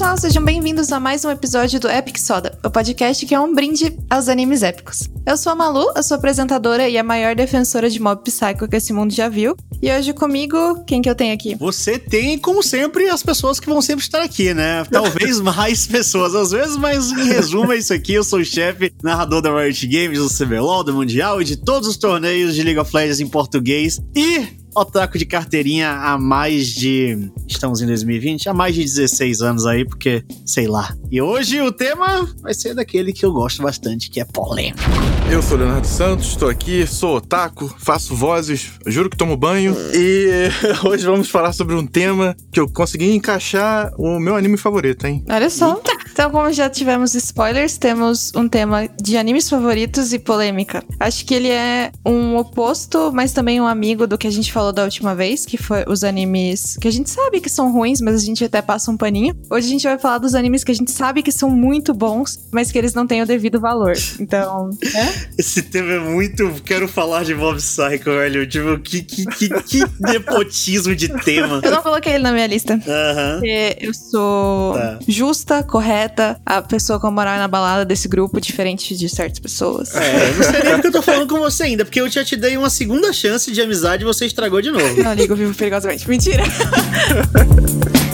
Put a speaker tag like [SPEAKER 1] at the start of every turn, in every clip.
[SPEAKER 1] pessoal, sejam bem-vindos a mais um episódio do Epic Soda, o podcast que é um brinde aos animes épicos. Eu sou a Malu, eu sou apresentadora e a maior defensora de mob psycho que esse mundo já viu. E hoje comigo, quem que eu tenho aqui?
[SPEAKER 2] Você tem, como sempre, as pessoas que vão sempre estar aqui, né? Talvez mais pessoas, às vezes, mas em resumo é isso aqui. Eu sou o chefe, narrador da Riot Games, do CBLOL, do Mundial e de todos os torneios de League of Legends em português. E otaku de carteirinha há mais de. Estamos em 2020? Há mais de 16 anos aí, porque sei lá. E hoje o tema vai ser daquele que eu gosto bastante, que é polêmico.
[SPEAKER 3] Eu sou Leonardo Santos, estou aqui, sou otaku, faço vozes, juro que tomo banho. E hoje vamos falar sobre um tema que eu consegui encaixar o meu anime favorito, hein?
[SPEAKER 1] Olha só. Então, como já tivemos spoilers, temos um tema de animes favoritos e polêmica. Acho que ele é um oposto, mas também um amigo do que a gente falou da última vez, que foi os animes que a gente sabe que são ruins, mas a gente até passa um paninho. Hoje a gente vai falar dos animes que a gente sabe que são muito bons, mas que eles não têm o devido valor. Então, né?
[SPEAKER 2] Esse tema é muito. Quero falar de Mob Psycho, velho. Tipo, que, que, que, que nepotismo de tema.
[SPEAKER 1] Eu não coloquei ele na minha lista.
[SPEAKER 2] Aham.
[SPEAKER 1] Porque eu sou
[SPEAKER 2] Tá.
[SPEAKER 1] justa, correta, a pessoa com a moral na balada desse grupo, diferente de certas pessoas.
[SPEAKER 2] É, não sei nem porque eu tô falando com você ainda, porque eu já te dei uma segunda chance de amizade e você estragou de novo.
[SPEAKER 1] Não ligo, vivo perigosamente. Mentira.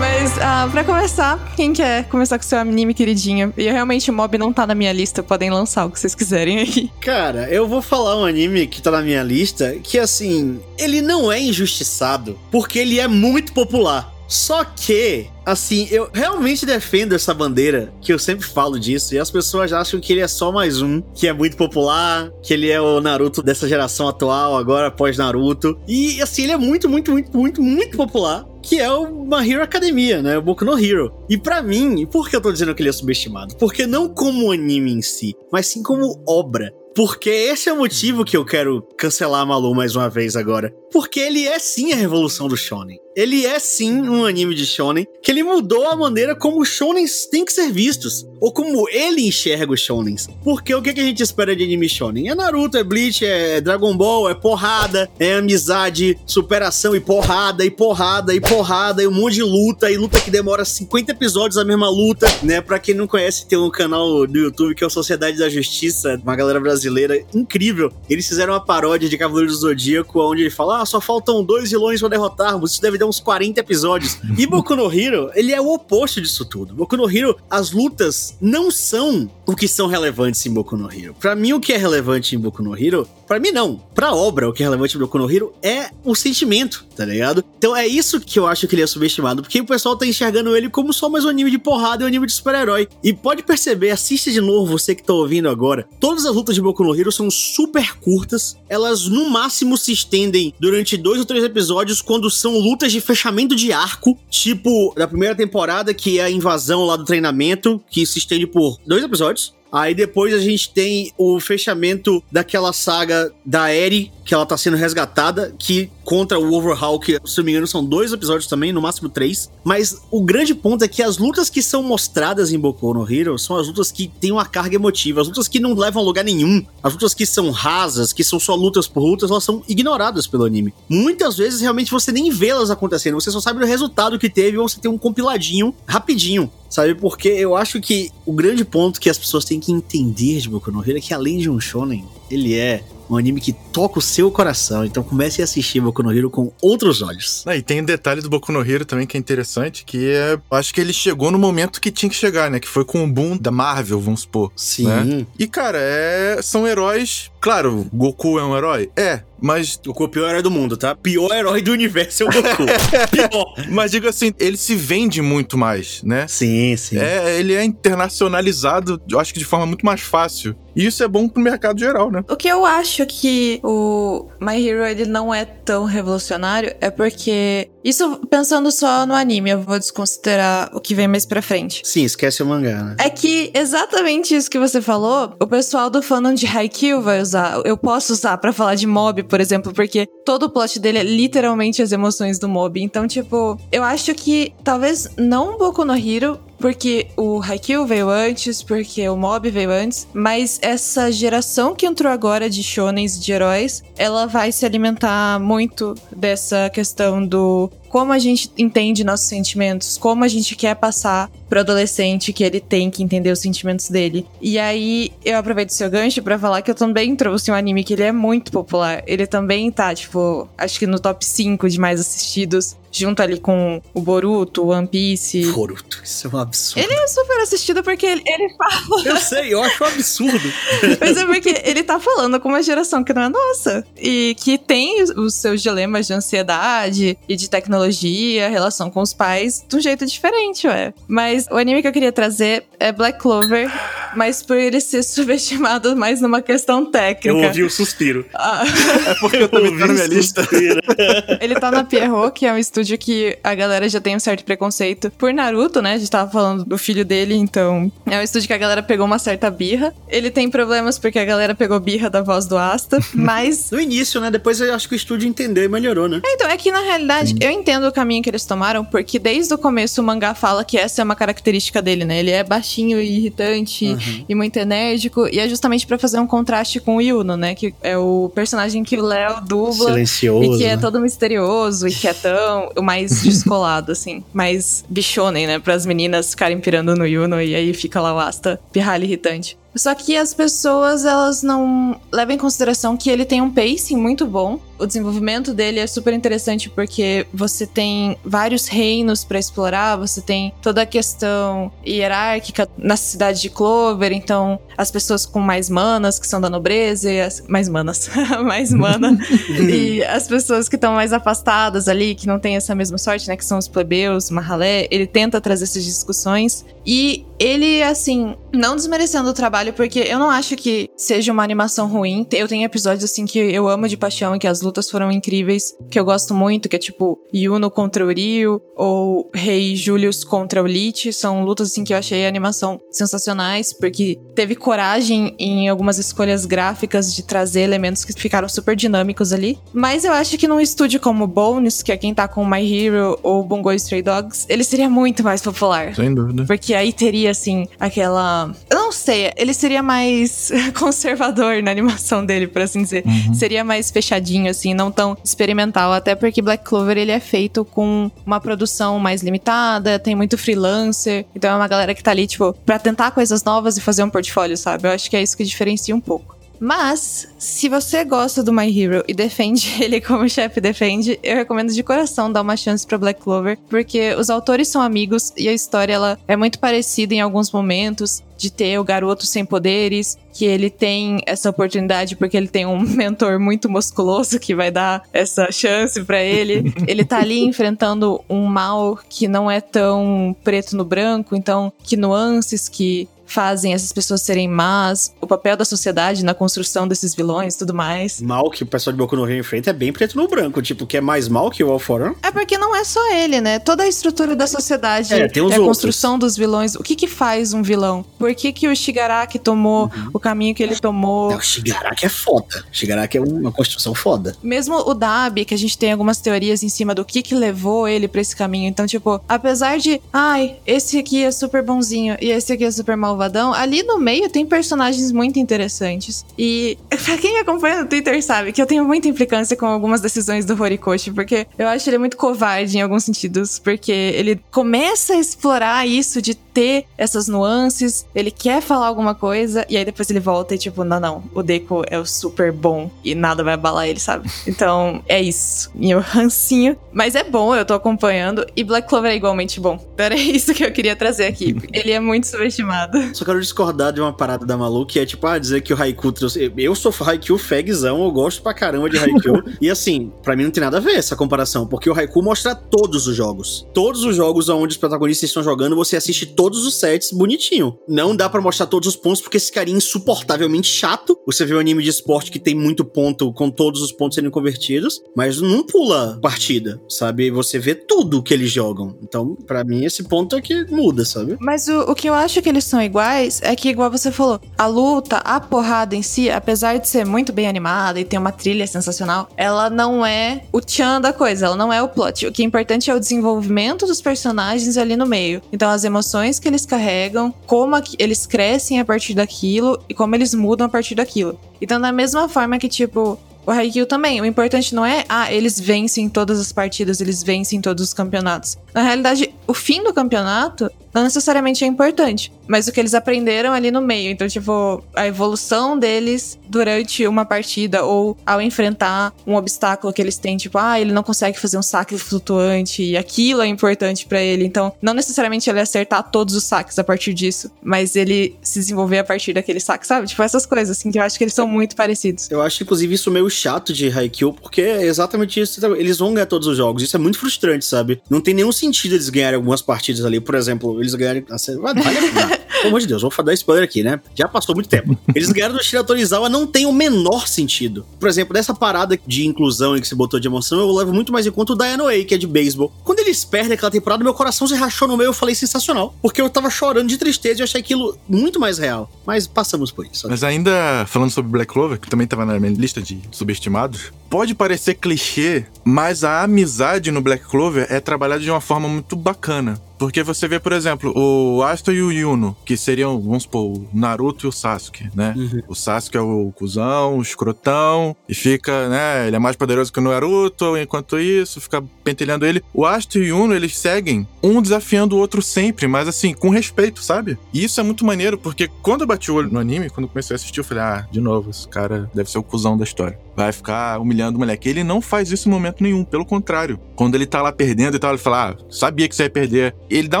[SPEAKER 1] Mas, ah, pra começar, quem quer começar com seu anime queridinho? E realmente o mob não tá na minha lista, podem lançar o que vocês quiserem aí.
[SPEAKER 2] Cara, eu vou falar um anime que tá na minha lista que, assim, ele não é injustiçado porque ele é muito popular. Só que, assim, eu realmente defendo essa bandeira, que eu sempre falo disso, e as pessoas acham que ele é só mais um, que é muito popular, que ele é o Naruto dessa geração atual, agora pós-Naruto. E, assim, ele é muito, muito, muito, muito, muito popular. Que é o My Hero Academia, né? O Boku no Hero. E pra mim, por que eu tô dizendo que ele é subestimado? Porque não como anime em si, mas sim como obra. Porque esse é o motivo que eu quero cancelar a Malu mais uma vez agora. Porque ele é sim a revolução do shonen. Ele é sim um anime de shonen que ele mudou a maneira como os shonens têm que ser vistos. Ou como ele enxerga os shonens. Porque o que a gente espera de anime shonen? É Naruto, é Bleach, é Dragon Ball, é porrada, é amizade, superação e porrada, e porrada, e porrada, e um monte de luta, e luta que demora 50 episódios a mesma luta, né? Pra quem não conhece, tem um canal do YouTube que é o Sociedade da Justiça, uma galera brasileira incrível. Eles fizeram uma paródia de Cavaleiro do Zodíaco, onde ele fala: Ah, só faltam dois vilões pra derrotarmos. Isso deve dar uns 40 episódios. E Boku no Hero, ele é o oposto disso tudo. Boku no Hero, as lutas não são o que são relevantes em Boku no Hero. Pra mim, o que é relevante em Boku no Hero, pra mim não. Pra obra, o que é relevante em Boku no Hero é o sentimento, tá ligado? Então é isso que eu acho que ele é subestimado, porque o pessoal tá enxergando ele como só mais um anime de porrada e um anime de super-herói. E pode perceber, assista de novo você que tá ouvindo agora. Todas as lutas de Boku no Hero são super curtas. Elas no máximo se estendem durante dois ou três episódios quando são lutas de fechamento de arco, tipo da primeira temporada que é a invasão lá do treinamento, que se estende por dois episódios. Aí depois a gente tem o fechamento daquela saga da Eri, que ela tá sendo resgatada, que contra o Overhaul, que se não me engano são dois episódios também, no máximo três. Mas o grande ponto é que as lutas que são mostradas em Boku no Hero são as lutas que têm uma carga emotiva, as lutas que não levam a lugar nenhum, as lutas que são rasas, que são só lutas por lutas, elas são ignoradas pelo anime. Muitas vezes realmente você nem vê elas acontecendo, você só sabe o resultado que teve ou você tem um compiladinho rapidinho. Sabe, porque eu acho que o grande ponto que as pessoas têm que entender de Boku no Hero é que além de um shonen, ele é um anime que toca o seu coração. Então comece a assistir Boku no Hero com outros olhos.
[SPEAKER 3] Ah, e tem um detalhe do Boku no Hero também que é interessante, que é. Acho que ele chegou no momento que tinha que chegar, né? Que foi com o boom da Marvel, vamos supor.
[SPEAKER 2] Sim.
[SPEAKER 3] Né? E, cara, é... são heróis. Claro, Goku é um herói? É. Mas
[SPEAKER 2] O pior herói do mundo, tá? Pior herói do universo é o Goku. Pior.
[SPEAKER 3] Mas digo assim, ele se vende muito mais, né?
[SPEAKER 2] Sim, sim.
[SPEAKER 3] É, ele é internacionalizado, eu acho que de forma muito mais fácil. E isso é bom pro mercado geral, né?
[SPEAKER 1] O que eu acho que o My Hero ele não é tão revolucionário é porque isso pensando só no anime, eu vou desconsiderar o que vem mais pra frente.
[SPEAKER 2] Sim, esquece o mangá, né?
[SPEAKER 1] É que exatamente isso que você falou, o pessoal do fandom de Haikyuu vai usar. Eu posso usar pra falar de mob, por exemplo, porque todo o plot dele é literalmente as emoções do mob. Então, tipo, eu acho que talvez não Boku no Hero, porque o Haikyuu veio antes, porque o Mob veio antes, mas essa geração que entrou agora de shonens de heróis, ela vai se alimentar muito dessa questão do como a gente entende nossos sentimentos, como a gente quer passar pro adolescente que ele tem que entender os sentimentos dele. E aí eu aproveito o seu gancho para falar que eu também trouxe um anime que ele é muito popular. Ele também tá, tipo, acho que no top 5 de mais assistidos junto ali com o Boruto, o One Piece.
[SPEAKER 2] Boruto, isso é um absurdo.
[SPEAKER 1] Ele é super assistido porque ele, ele fala.
[SPEAKER 2] Eu sei, eu acho um absurdo.
[SPEAKER 1] Mas é porque ele tá falando com uma geração que não é nossa. E que tem os seus dilemas de ansiedade e de tecnologia, relação com os pais, de um jeito diferente, ué. Mas o anime que eu queria trazer é Black Clover, mas por ele ser subestimado mais numa questão técnica.
[SPEAKER 2] Eu ouvi o suspiro.
[SPEAKER 3] Ah. É porque eu também tô na minha lista.
[SPEAKER 1] ele tá na Pierrot, que é um estúdio que a galera já tem um certo preconceito por Naruto, né? A gente tava falando do filho dele, então é um estúdio que a galera pegou uma certa birra. Ele tem problemas porque a galera pegou birra da voz do Asta, mas.
[SPEAKER 2] no início, né? Depois eu acho que o estúdio entendeu e melhorou, né?
[SPEAKER 1] É, então, é que na realidade eu entendo o caminho que eles tomaram, porque desde o começo o mangá fala que essa é uma característica dele, né? Ele é baixinho e irritante uhum. E muito enérgico, e é justamente para fazer um contraste com o Yuno, né? Que é o personagem que o Léo dubla.
[SPEAKER 2] Silencioso.
[SPEAKER 1] E que é
[SPEAKER 2] né?
[SPEAKER 1] todo misterioso e quietão o mais descolado, assim. Mais bichonem, né? Para as meninas ficarem pirando no Yuno e aí fica lá o Asta pirralho irritante. Só que as pessoas, elas não levam em consideração que ele tem um pacing muito bom. O desenvolvimento dele é super interessante porque você tem vários reinos para explorar, você tem toda a questão hierárquica na cidade de Clover, então as pessoas com mais manas, que são da nobreza, e as, mais manas, mais mana, e as pessoas que estão mais afastadas ali, que não têm essa mesma sorte, né, que são os plebeus, Mahalé, ele tenta trazer essas discussões e ele, assim, não desmerecendo o trabalho, porque eu não acho que seja uma animação ruim. Eu tenho episódios, assim, que eu amo de paixão e que as lutas foram incríveis, que eu gosto muito, que é tipo Yuno contra o Ryu, ou Rei Julius contra o Lich. São lutas, assim, que eu achei a animação sensacionais, porque teve coragem em algumas escolhas gráficas de trazer elementos que ficaram super dinâmicos ali. Mas eu acho que num estúdio como Bones, que é quem tá com My Hero ou Bungo Stray Dogs, ele seria muito mais popular.
[SPEAKER 3] Sem dúvida.
[SPEAKER 1] Porque aí teria, assim, aquela. Eu não sei, ele seria mais conservador na animação dele, por assim dizer. Uhum. Seria mais fechadinho, assim, não tão experimental. Até porque Black Clover ele é feito com uma produção mais limitada, tem muito freelancer. Então é uma galera que tá ali, tipo, pra tentar coisas novas e fazer um portfólio, sabe? Eu acho que é isso que diferencia um pouco. Mas, se você gosta do My Hero e defende ele como o chefe defende, eu recomendo de coração dar uma chance para Black Clover, porque os autores são amigos e a história ela é muito parecida em alguns momentos de ter o garoto sem poderes, que ele tem essa oportunidade porque ele tem um mentor muito musculoso que vai dar essa chance para ele. ele tá ali enfrentando um mal que não é tão preto no branco, então que nuances que fazem essas pessoas serem más, o papel da sociedade na construção desses vilões e tudo mais.
[SPEAKER 2] Mal que o pessoal de Boku no Rio enfrenta é bem preto no branco, tipo, que é mais mal que o All For One.
[SPEAKER 1] É porque não é só ele, né? Toda a estrutura da sociedade
[SPEAKER 2] é, tem os
[SPEAKER 1] é a
[SPEAKER 2] outros.
[SPEAKER 1] construção dos vilões. O que que faz um vilão? Por que que o Shigaraki tomou uhum. o caminho que ele tomou?
[SPEAKER 2] É, o Shigaraki é foda. O Shigaraki é uma construção foda.
[SPEAKER 1] Mesmo o Dabi, que a gente tem algumas teorias em cima do que que levou ele para esse caminho. Então, tipo, apesar de, ai, esse aqui é super bonzinho e esse aqui é super malvado, malvadão, ali no meio tem personagens muito interessantes. E pra quem acompanha no Twitter sabe que eu tenho muita implicância com algumas decisões do Horikoshi, porque eu acho ele muito covarde em alguns sentidos, porque ele começa a explorar isso de ter essas nuances, ele quer falar alguma coisa, e aí depois ele volta e tipo, não, não, o Deco é o super bom e nada vai abalar ele, sabe? Então, é isso. Meu rancinho. Mas é bom, eu tô acompanhando, e Black Clover é igualmente bom. Então era isso que eu queria trazer aqui. Ele é muito subestimado.
[SPEAKER 2] Só quero discordar de uma parada da Malu, que é tipo, ah, dizer que o Haiku trouxe. Eu sou Haiku fegzão, eu gosto pra caramba de Haiku. e assim, pra mim não tem nada a ver essa comparação, porque o Haiku mostra todos os jogos. Todos os jogos onde os protagonistas estão jogando, você assiste todos os sets bonitinho. Não dá para mostrar todos os pontos, porque esse carinha é insuportavelmente chato. Você vê um anime de esporte que tem muito ponto, com todos os pontos sendo convertidos, mas não pula partida, sabe? Você vê tudo que eles jogam. Então, para mim, esse ponto é que muda, sabe?
[SPEAKER 1] Mas o, o que eu acho que eles são iguais é que, igual você falou, a luta, a porrada em si, apesar de ser muito bem animada e ter uma trilha sensacional, ela não é o tchan da coisa, ela não é o plot. O que é importante é o desenvolvimento dos personagens ali no meio. Então, as emoções que eles carregam, como eles crescem a partir daquilo e como eles mudam a partir daquilo. Então, da mesma forma que, tipo, o Haikyuu também. O importante não é, ah, eles vencem todas as partidas, eles vencem todos os campeonatos. Na realidade, o fim do campeonato não necessariamente é importante, mas o que eles aprenderam ali no meio. Então, tipo, a evolução deles durante uma partida ou ao enfrentar um obstáculo que eles têm, tipo, ah, ele não consegue fazer um saque flutuante e aquilo é importante para ele. Então, não necessariamente ele acertar todos os saques a partir disso, mas ele se desenvolver a partir daquele saque, sabe? Tipo, essas coisas, assim, que eu acho que eles são muito parecidos.
[SPEAKER 2] Eu acho, inclusive, isso meio chato de Haikyuu, porque é exatamente isso. Eles vão ganhar todos os jogos. Isso é muito frustrante, sabe? Não tem nenhum sentido eles ganharem algumas partidas ali. Por exemplo, eles ganharem. Vale Pelo amor de Deus, vou dar spoiler aqui, né? Já passou muito tempo. Eles ganharam do Shira Torizawa não tem o menor sentido. Por exemplo, nessa parada de inclusão em que se botou de emoção, eu levo muito mais em conta o Dianoa, que é de beisebol. Quando eles perdem aquela temporada, meu coração se rachou no meio, eu falei sensacional. Porque eu tava chorando de tristeza e eu achei aquilo muito mais real. Mas passamos por isso.
[SPEAKER 3] Mas ainda falando sobre Black Clover, que também tava na minha lista de subestimados, pode parecer clichê, mas a amizade no Black Clover é trabalhada de uma forma muito bacana. Porque você vê, por exemplo, o Asto e o Yuno, que seriam, vamos supor, o Naruto e o Sasuke, né? Uhum. O Sasuke é o cuzão, o escrotão, e fica, né? Ele é mais poderoso que o Naruto, enquanto isso, fica pentelhando ele. O Asto e o Yuno, eles seguem um desafiando o outro sempre, mas assim, com respeito, sabe? E isso é muito maneiro, porque quando eu bati o olho no anime, quando comecei a assistir, eu falei, ah, de novo, esse cara deve ser o cuzão da história. Vai ficar humilhando o moleque. Ele não faz isso em momento nenhum, pelo contrário. Quando ele tá lá perdendo e tal, ele fala, ah, sabia que você ia perder ele dá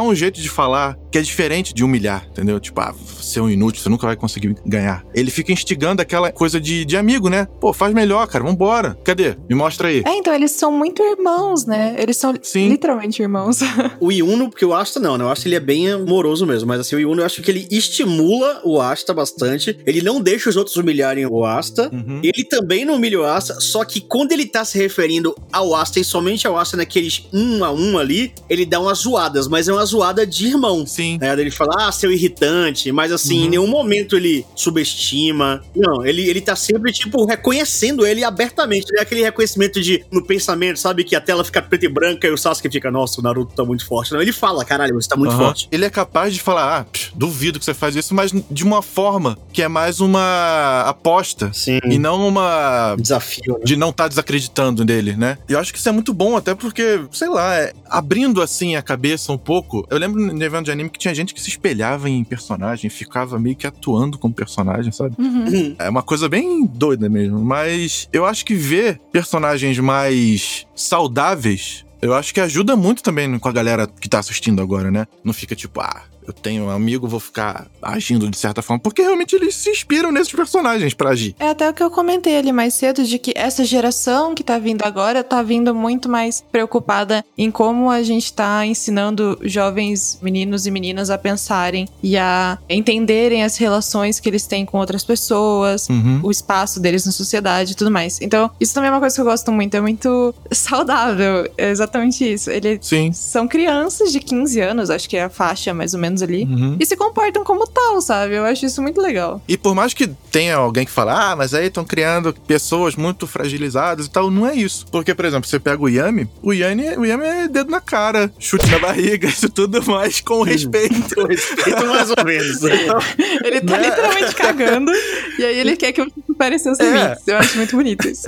[SPEAKER 3] um jeito de falar que é diferente de humilhar, entendeu? Tipo, ah, você é um inútil, você nunca vai conseguir ganhar. Ele fica instigando aquela coisa de, de amigo, né? Pô, faz melhor, cara, vambora. Cadê? Me mostra aí.
[SPEAKER 1] É, então, eles são muito irmãos, né? Eles são Sim. literalmente irmãos.
[SPEAKER 2] o Yuno, porque o Asta não, né? Acho que ele é bem amoroso mesmo, mas assim, o Yuno eu acho que ele estimula o Asta bastante. Ele não deixa os outros humilharem o Asta. Uhum. Ele também não humilha o Asta, só que quando ele tá se referindo ao Asta e somente ao Asta naqueles um a um ali, ele dá umas zoadas, mas é uma zoada de irmão.
[SPEAKER 3] Sim.
[SPEAKER 2] É, ele fala, ah, seu irritante, mas assim, uhum. em nenhum momento ele subestima. Não, ele, ele tá sempre, tipo, reconhecendo ele abertamente. É aquele reconhecimento de, no pensamento, sabe, que a tela fica preta e branca e o Sasuke fica, nossa, o Naruto tá muito forte. Não, ele fala, caralho, você tá muito uhum. forte.
[SPEAKER 3] Ele é capaz de falar, ah, duvido que você faz isso, mas de uma forma que é mais uma aposta.
[SPEAKER 2] Sim.
[SPEAKER 3] E não uma.
[SPEAKER 2] Desafio. Né?
[SPEAKER 3] De não estar tá desacreditando nele, né? E eu acho que isso é muito bom, até porque, sei lá, é, abrindo assim a cabeça um pouco. Eu lembro no evento de anime que tinha gente que se espelhava em personagem, ficava meio que atuando como personagem, sabe? Uhum. É uma coisa bem doida mesmo. Mas eu acho que ver personagens mais saudáveis eu acho que ajuda muito também com a galera que tá assistindo agora, né? Não fica tipo, ah, eu tenho um amigo, vou ficar agindo de certa forma, porque realmente eles se inspiram nesses personagens para agir.
[SPEAKER 1] É até o que eu comentei ali mais cedo, de que essa geração que tá vindo agora tá vindo muito mais preocupada em como a gente tá ensinando jovens meninos e meninas a pensarem e a entenderem as relações que eles têm com outras pessoas, uhum. o espaço deles na sociedade e tudo mais. Então, isso também é uma coisa que eu gosto muito, é muito saudável, é exatamente isso. Eles
[SPEAKER 3] Sim.
[SPEAKER 1] são crianças de 15 anos, acho que é a faixa mais ou menos ali. Uhum. E se comportam como tal, sabe? Eu acho isso muito legal.
[SPEAKER 3] E por mais que tenha alguém que fala, ah, mas aí estão criando pessoas muito fragilizadas e tal, não é isso. Porque, por exemplo, você pega o Yami, o Yami, o Yami é dedo na cara, chute na barriga, isso tudo mais com respeito. com
[SPEAKER 2] respeito mais ou menos.
[SPEAKER 1] Então, ele tá né? literalmente cagando e aí ele quer que eu supere seus é. limites. Eu acho muito bonito isso.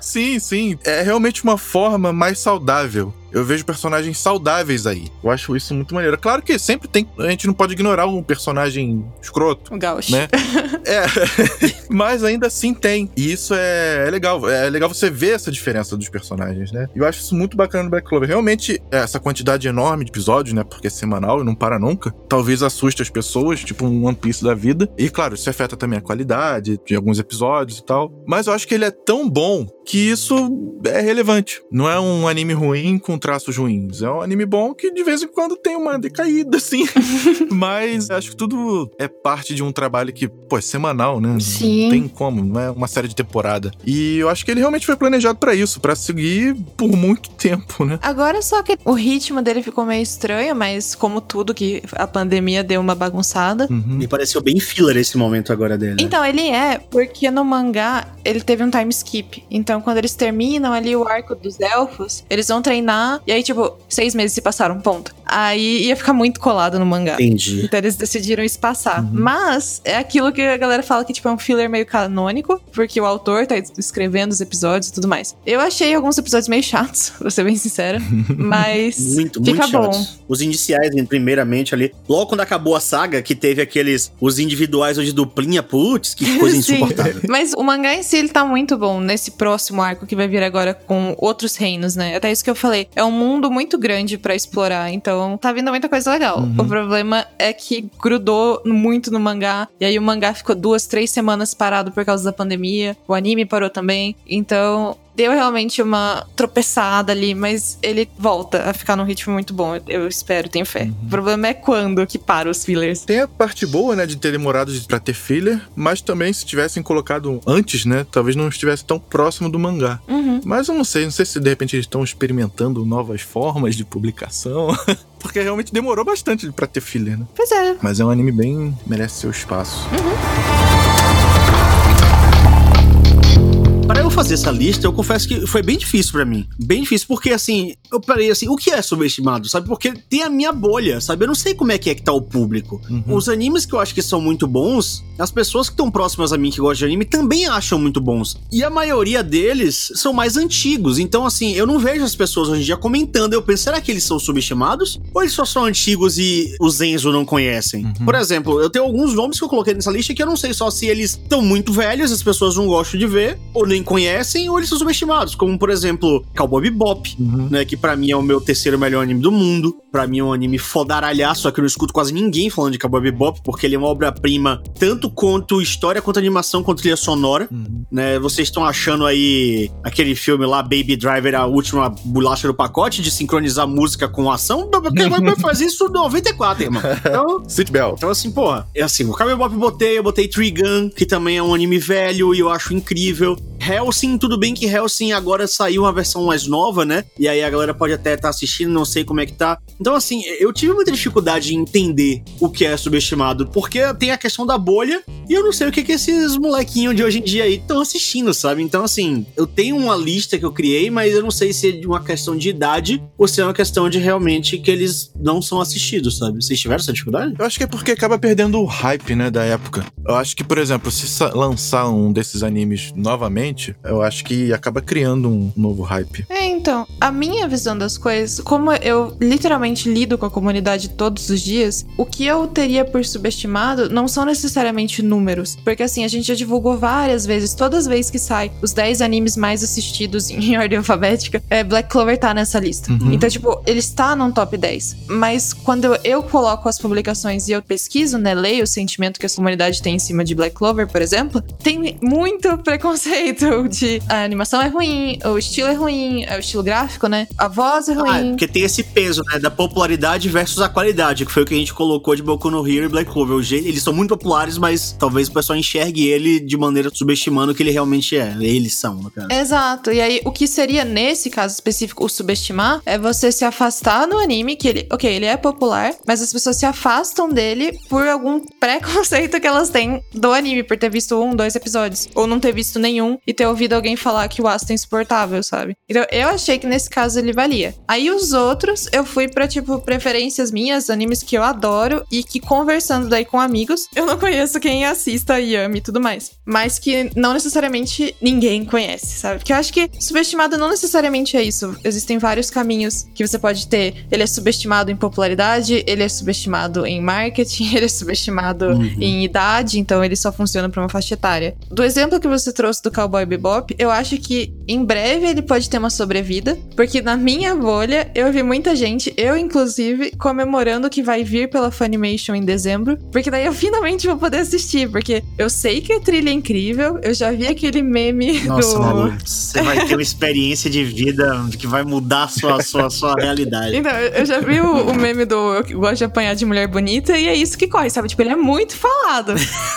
[SPEAKER 3] sim, sim. É realmente uma forma mais saudável eu vejo personagens saudáveis aí. Eu acho isso muito maneiro. Claro que sempre tem. A gente não pode ignorar um personagem escroto.
[SPEAKER 1] Um gaucho.
[SPEAKER 3] Né? é. Mas ainda assim tem. E isso é, é, legal. É legal você ver essa diferença dos personagens, né? E eu acho isso muito bacana no Black Clover. Realmente, essa quantidade enorme de episódios, né? Porque é semanal e não para nunca. Talvez assuste as pessoas, tipo um One Piece da vida. E claro, isso afeta também a qualidade de alguns episódios e tal. Mas eu acho que ele é tão bom que isso é relevante. Não é um anime ruim com traços ruins. É um anime bom que de vez em quando tem uma decaída, assim. Mas acho que tudo é parte de um trabalho que, pô, é semanal, né?
[SPEAKER 1] Sim.
[SPEAKER 3] Não tem como, não é uma série de temporada. E eu acho que ele realmente foi planejado para isso, para seguir por muito tempo, né?
[SPEAKER 1] Agora só que o ritmo dele ficou meio estranho, mas como tudo que a pandemia deu uma bagunçada.
[SPEAKER 2] Uhum. Me pareceu bem filler esse momento agora dele.
[SPEAKER 1] Então, ele é, porque no mangá ele teve um time skip. Então, então, quando eles terminam ali o arco dos elfos, eles vão treinar. E aí, tipo, seis meses se passaram, ponto. Aí ia ficar muito colado no mangá.
[SPEAKER 2] Entendi.
[SPEAKER 1] Então eles decidiram espaçar.
[SPEAKER 3] Uhum.
[SPEAKER 1] Mas é aquilo que a galera fala que tipo, é um filler meio canônico, porque o autor tá escrevendo os episódios e tudo mais. Eu achei alguns episódios meio chatos, pra ser bem sincera. mas
[SPEAKER 2] Muito,
[SPEAKER 1] fica
[SPEAKER 2] muito
[SPEAKER 1] bom.
[SPEAKER 2] chatos. Os iniciais, primeiramente, ali. Logo quando acabou a saga, que teve aqueles. Os individuais hoje duplinha, putz, que coisa insuportável.
[SPEAKER 1] Mas o mangá em si, ele tá muito bom nesse próximo arco que vai vir agora com outros reinos, né? Até isso que eu falei. É um mundo muito grande pra explorar, então tá vindo muita coisa legal.
[SPEAKER 3] Uhum.
[SPEAKER 1] O problema é que grudou muito no mangá, e aí o mangá ficou duas, três semanas parado por causa da pandemia. O anime parou também. Então. Deu realmente uma tropeçada ali, mas ele volta a ficar num ritmo muito bom. Eu espero, tenho fé. O problema é quando que para os fillers.
[SPEAKER 3] Tem a parte boa, né, de ter demorado de- pra ter filler, mas também se tivessem colocado antes, né, talvez não estivesse tão próximo do mangá.
[SPEAKER 1] Uhum.
[SPEAKER 3] Mas eu não sei, não sei se de repente eles estão experimentando novas formas de publicação. Porque realmente demorou bastante pra ter filler, né?
[SPEAKER 1] Pois é.
[SPEAKER 3] Mas é um anime bem. merece seu espaço.
[SPEAKER 2] Para fazer essa lista, eu confesso que foi bem difícil pra mim. Bem difícil, porque assim, eu parei assim, o que é subestimado, sabe? Porque tem a minha bolha, sabe? Eu não sei como é que é que tá o público.
[SPEAKER 3] Uhum.
[SPEAKER 2] Os animes que eu acho que são muito bons, as pessoas que estão próximas a mim que gostam de anime também acham muito bons. E a maioria deles são mais antigos. Então, assim, eu não vejo as pessoas hoje em dia comentando. Eu penso, será que eles são subestimados? Ou eles só são antigos e os Enzo não conhecem?
[SPEAKER 3] Uhum.
[SPEAKER 2] Por exemplo, eu tenho alguns nomes que eu coloquei nessa lista que eu não sei só se eles estão muito velhos, as pessoas não gostam de ver, ou nem conhecem, ou eles são subestimados. Como, por exemplo, Cowboy Bebop,
[SPEAKER 3] Uhum.
[SPEAKER 2] né? Que pra mim é o meu terceiro melhor anime do mundo. Pra mim é um anime fodaralhaço, só que eu não escuto quase ninguém falando de Cowboy Bebop, porque ele é uma obra-prima, tanto quanto história, quanto animação, quanto trilha sonora.
[SPEAKER 3] Uhum.
[SPEAKER 2] Né? Vocês estão achando aí aquele filme lá, Baby Driver, a última bolacha do pacote, de sincronizar música com ação? Quem vai fazer isso em 94, irmão? Então,
[SPEAKER 3] Seatbelt.
[SPEAKER 2] então, assim, porra, é assim, o Cowboy Bebop eu botei, eu botei Trigun, que também é um anime velho e eu acho incrível. Hellsing, tudo bem que Hellsing agora saiu uma versão mais nova, né? E aí a galera pode até estar assistindo, não sei como é que tá. Então, assim, eu tive muita dificuldade em entender o que é subestimado, porque tem a questão da bolha e eu não sei o que, que esses molequinhos de hoje em dia aí estão assistindo, sabe? Então, assim, eu tenho uma lista que eu criei, mas eu não sei se é de uma questão de idade ou se é uma questão de realmente que eles não são assistidos, sabe? Vocês tiveram essa dificuldade?
[SPEAKER 3] Eu acho que é porque acaba perdendo o hype, né, da época. Eu acho que, por exemplo, se lançar um desses animes novamente, eu acho que acaba criando um novo hype.
[SPEAKER 1] É, então, a minha visão das coisas, como eu literalmente lido com a comunidade todos os dias, o que eu teria por subestimado não são necessariamente números. Porque assim, a gente já divulgou várias vezes, todas as vezes que sai os 10 animes mais assistidos em ordem alfabética, é, Black Clover tá nessa lista.
[SPEAKER 3] Uhum.
[SPEAKER 1] Então, tipo, ele está num top 10. Mas quando eu, eu coloco as publicações e eu pesquiso, né, leio o sentimento que a comunidade tem em cima de Black Clover, por exemplo, tem muito preconceito de a animação é ruim, o estilo é ruim, é o estilo gráfico, né? A voz é
[SPEAKER 2] Ah,
[SPEAKER 1] ruim.
[SPEAKER 2] porque tem esse peso, né? Da popularidade versus a qualidade, que foi o que a gente colocou de Boku no Hero e Black Clover. Eles são muito populares, mas talvez o pessoal enxergue ele de maneira subestimando o que ele realmente é. Eles são, no caso.
[SPEAKER 1] Exato. E aí, o que seria, nesse caso específico, o subestimar, é você se afastar do anime, que ele, ok, ele é popular, mas as pessoas se afastam dele por algum preconceito que elas têm do anime, por ter visto um, dois episódios, ou não ter visto nenhum e ter ouvido alguém falar que o Asta é insuportável, sabe? Então, eu achei que nesse caso ele valia. Aí, os outros, eu fui pra, tipo, preferências minhas, animes que eu adoro e que conversando daí com amigos, eu não conheço quem assista e ame e tudo mais. Mas que não necessariamente ninguém conhece, sabe? Porque eu acho que subestimado não necessariamente é isso. Existem vários caminhos que você pode ter. Ele é subestimado em popularidade, ele é subestimado em marketing, ele é subestimado
[SPEAKER 2] Uhum.
[SPEAKER 1] em idade, então ele só funciona pra uma faixa etária. Do exemplo que você trouxe do Cowboy Bebop, eu acho que em breve ele pode ter uma sobrevida, porque na minha bolha eu vi muita gente, eu inclusive, comemorando que vai vir pela Funimation em dezembro, porque daí eu finalmente vou poder assistir, porque eu sei que a trilha é incrível, eu já vi aquele meme
[SPEAKER 2] Nossa,
[SPEAKER 1] do.
[SPEAKER 2] Malu, você vai ter uma experiência de vida que vai mudar a sua, sua, sua realidade.
[SPEAKER 1] Então, eu já vi o, o meme do eu gosto de apanhar de mulher bonita e é isso que corre, sabe? Tipo, ele é muito falado.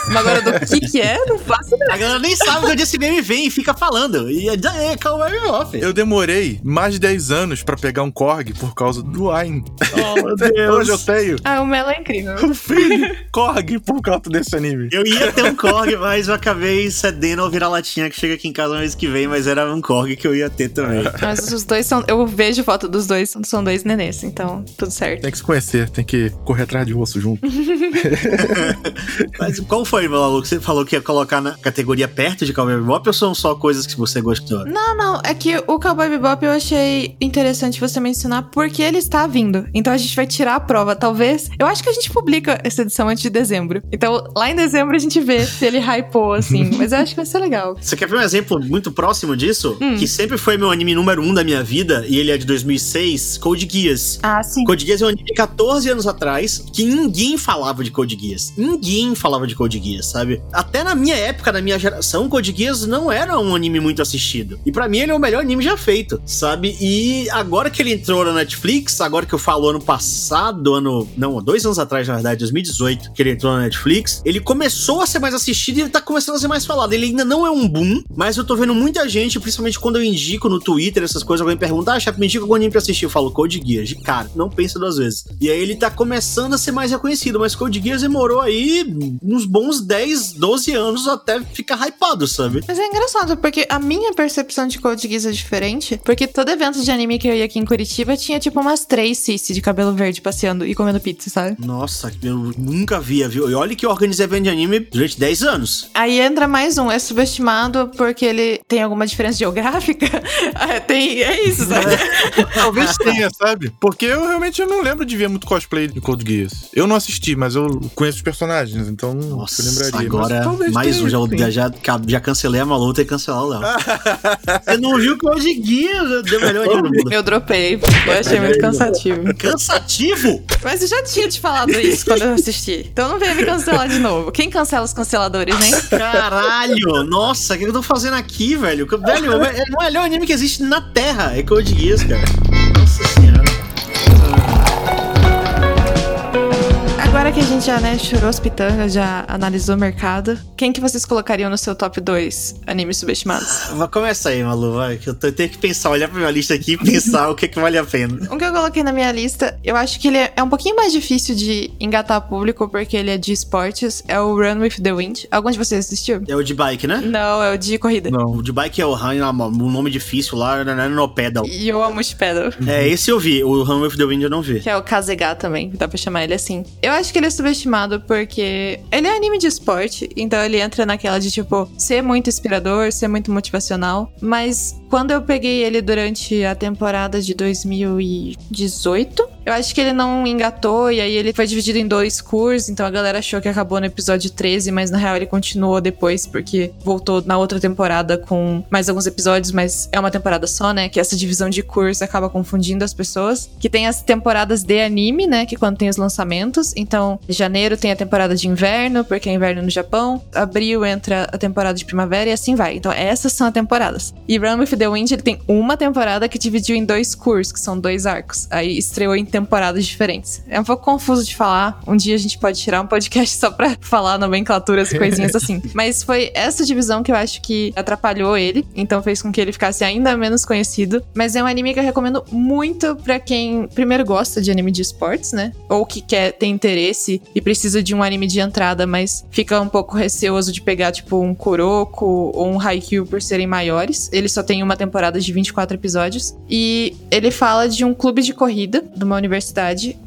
[SPEAKER 1] Mas agora do que que é, não faço ideia.
[SPEAKER 2] A galera nem sabe que onde esse meme vem e fica falando. E é, é Cowboy Bebop.
[SPEAKER 3] Eu demorei mais de 10 anos pra pegar um Korg por causa do Ayn.
[SPEAKER 2] Oh, meu Deus.
[SPEAKER 3] Hoje eu tenho
[SPEAKER 1] Ah, o Melo é incrível.
[SPEAKER 3] um filho Korg por causa desse anime.
[SPEAKER 2] Eu ia ter um Korg, mas eu acabei cedendo ao vira-latinha que chega aqui em casa no mês que vem, mas era um Korg que eu ia ter também.
[SPEAKER 1] Mas os dois são. Eu vejo foto dos dois, são dois nenês, então tudo certo.
[SPEAKER 3] Tem que se conhecer, tem que correr atrás de osso junto.
[SPEAKER 2] Mas qual foi, Malu, que você falou que ia colocar na categoria perto de Cowboy Bebop ou são só coisas que você gostou?
[SPEAKER 1] Não, não, é que o Cowboy Bebop eu achei interessante você mencionar porque ele está vindo. Então a gente vai tirar a prova, talvez. Eu acho que a gente publica essa edição antes de dezembro. Então lá em dezembro a gente vê se ele hypou, assim. Mas eu acho que vai ser legal.
[SPEAKER 2] Você quer ver um exemplo muito próximo disso?
[SPEAKER 1] Hum.
[SPEAKER 2] Que sempre foi meu anime número um da minha vida, e ele é de 2006, Code Geass.
[SPEAKER 1] Ah, sim.
[SPEAKER 2] Code Geass é um anime de 14 anos atrás que ninguém falava de Code Geass. Ninguém falava de Code Geass, sabe? Até na minha época, na minha geração, Code Geass não era um anime muito assistido. E pra mim ele é o melhor anime já feito, sabe? E agora que ele entrou na Netflix, agora que eu falo ano passado, ano. Não, dois anos atrás, na verdade, 2018, que ele entrou na Netflix, ele começou a ser mais assistido e ele tá começando a ser mais falado. Ele ainda não é um boom, mas eu tô vendo muita gente, principalmente quando eu indico no Twitter essas coisas, alguém pergunta, ah, Chap, me indica algum anime pra assistir. Eu falo Code Geass, de cara, não pensa duas vezes. E aí ele tá começando a ser mais reconhecido, mas Code Geass demorou aí uns bons 10, 12 anos até ficar hypado, sabe?
[SPEAKER 1] Mas é engraçado, porque a minha percepção de Code Geass é diferente. Porque todo evento de anime que eu ia aqui em Curitiba tinha tipo umas três Cici de cabelo verde passeando e comendo pizza, sabe?
[SPEAKER 2] Nossa, eu nunca via, viu? E olha que eu organizei evento de anime durante 10 anos.
[SPEAKER 1] Aí entra mais um, é subestimado porque ele tem alguma diferença geográfica? É, tem, é isso, sabe?
[SPEAKER 3] Talvez tenha, sabe? Porque eu realmente não lembro de ver muito cosplay de Code Geass. Eu não assisti, mas eu conheço os personagens, então
[SPEAKER 2] Nossa,
[SPEAKER 3] eu lembraria.
[SPEAKER 2] agora
[SPEAKER 3] Mas
[SPEAKER 2] mais
[SPEAKER 3] tenha,
[SPEAKER 2] um. Já, já, já, já cancelei a maluta e cancelar o Léo. Você não viu Code Geass? Deu o melhor do mundo.
[SPEAKER 1] Eu dropei, eu achei muito cansativo.
[SPEAKER 2] Cansativo?
[SPEAKER 1] Mas eu já tinha te falado isso quando eu assisti. Então não venha me cancelar de novo. Quem cancela os canceladores, hein?
[SPEAKER 2] Caralho! Nossa, o que eu tô fazendo aqui, velho? Velho, é o melhor anime que existe na Terra. É Code Geass, cara. Nossa senhora.
[SPEAKER 1] Agora que a gente já, né, chorou as pitangas, já analisou o mercado, quem que vocês colocariam no seu top 2 animes subestimados?
[SPEAKER 2] Começa aí, Malu, vai. Que eu tenho que pensar, olhar pra minha lista aqui e pensar o que, que vale a pena.
[SPEAKER 1] Um que eu coloquei na minha lista, eu acho que ele é é um pouquinho mais difícil de engatar público porque ele é de esportes, é o Run with the Wind. Algum de vocês assistiu?
[SPEAKER 2] É o de bike, né?
[SPEAKER 1] Não, é o de corrida.
[SPEAKER 3] Não.
[SPEAKER 2] O de bike é o Han, um nome difícil lá, né, no pedal.
[SPEAKER 1] E eu amo pedal.
[SPEAKER 2] É, esse eu vi. O Han with the Wind eu não vi.
[SPEAKER 1] Que é o Kazega também, dá pra chamar ele assim. Eu acho que ele é subestimado porque ele é anime de esporte, então ele entra naquela de tipo ser muito inspirador, ser muito motivacional. Mas quando eu peguei ele durante a temporada de 2018, eu acho que ele não engatou e aí ele foi dividido em dois cursos, então a galera achou que acabou no episódio 13, mas na real ele continuou depois porque voltou na outra temporada com mais alguns episódios, mas é uma temporada só, né? Que essa divisão de cursos acaba confundindo as pessoas. Que tem as temporadas de anime, né? Que quando tem os lançamentos. Então, janeiro tem a temporada de inverno, porque é inverno no Japão. Abril entra a temporada de primavera e assim vai. Então, essas são as temporadas. E Run with the Wind, ele tem uma temporada que dividiu em dois cursos, que são dois arcos. Aí estreou em temporadas diferentes. É um pouco confuso de falar. Um dia a gente pode tirar um podcast só pra falar nomenclaturas e coisinhas assim. Mas foi essa divisão que eu acho que atrapalhou ele. Então fez com que ele ficasse ainda menos conhecido. Mas é um anime que eu recomendo muito pra quem primeiro gosta de anime de esportes, né? Ou que quer ter interesse e precisa de um anime de entrada, mas fica um pouco receoso de pegar, tipo, um Kuroko ou um Haikyuu por serem maiores. Ele só tem uma temporada de 24 episódios. E ele fala de um clube de corrida de uma universidade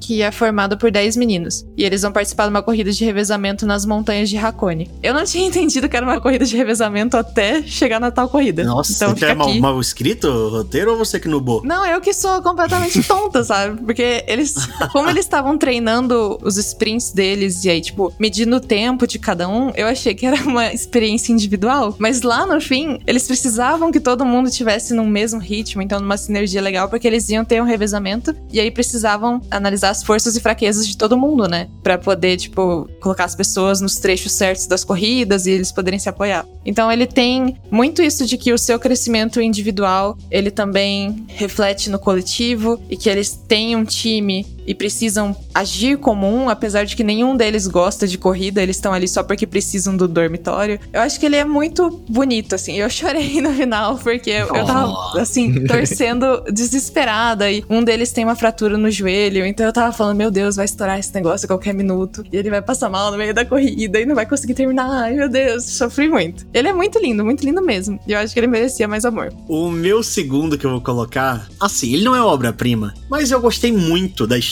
[SPEAKER 1] que é formado por 10 meninos. E eles vão participar de uma corrida de revezamento nas montanhas de Hakone. Eu não tinha entendido que era uma corrida de revezamento até chegar na tal corrida.
[SPEAKER 2] Nossa,
[SPEAKER 1] então
[SPEAKER 2] você
[SPEAKER 1] fica
[SPEAKER 2] é mal, mal escrito o roteiro ou você que nubou?
[SPEAKER 1] Não, eu que sou completamente tonta, sabe? Porque eles, como eles estavam treinando os sprints deles e aí, tipo, medindo o tempo de cada um, eu achei que era uma experiência individual. Mas lá no fim, eles precisavam que todo mundo tivesse no mesmo ritmo, então numa sinergia legal, porque eles iam ter um revezamento e aí precisavam analisar as forças e fraquezas de todo mundo, né? Pra poder, tipo, colocar as pessoas nos trechos certos das corridas e eles poderem se apoiar. Então ele tem muito isso de que o seu crescimento individual, ele também reflete no coletivo e que eles têm um time e precisam agir como um, apesar de que nenhum deles gosta de corrida, eles estão ali só porque precisam do dormitório. Eu acho que ele é muito bonito, assim. Eu chorei no final, porque eu, eu tava, assim, torcendo desesperada. E um deles tem uma fratura no joelho, então eu tava falando, meu Deus, vai estourar esse negócio a qualquer minuto. E ele vai passar mal no meio da corrida e não vai conseguir terminar. Ai, meu Deus, sofri muito. Ele é muito lindo, muito lindo mesmo. E eu acho que ele merecia mais amor.
[SPEAKER 2] O meu segundo que eu vou colocar, assim, ele não é obra-prima, mas eu gostei muito da história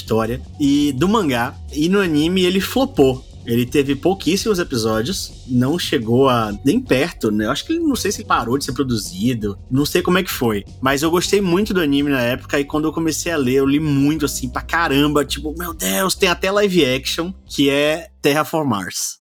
[SPEAKER 2] e do mangá. E no anime ele flopou. Ele teve pouquíssimos episódios, não chegou a nem perto, né? Eu acho que não sei se parou de ser produzido, não sei como é que foi. Mas eu gostei muito do anime na época e quando eu comecei a ler, eu li muito assim pra caramba, tipo, meu Deus, tem até live action que é Terraformars.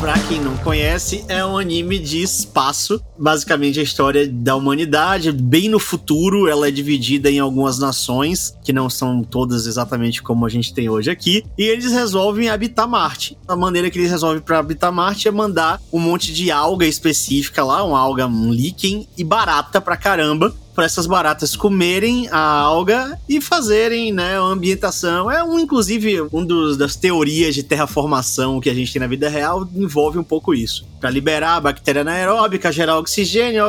[SPEAKER 2] Pra quem não conhece, é um anime de espaço. Basicamente, a história da humanidade, bem no futuro. Ela é dividida em algumas nações, que não são todas exatamente como a gente tem hoje aqui. E eles resolvem habitar Marte. A maneira que eles resolvem para habitar Marte é mandar um monte de alga específica lá, uma alga um líquen e barata pra caramba para essas baratas comerem a alga e fazerem, né, a ambientação. É um, inclusive, um dos, das teorias de terraformação que a gente tem na vida real envolve um pouco isso. Para liberar a bactéria anaeróbica, gerar oxigênio,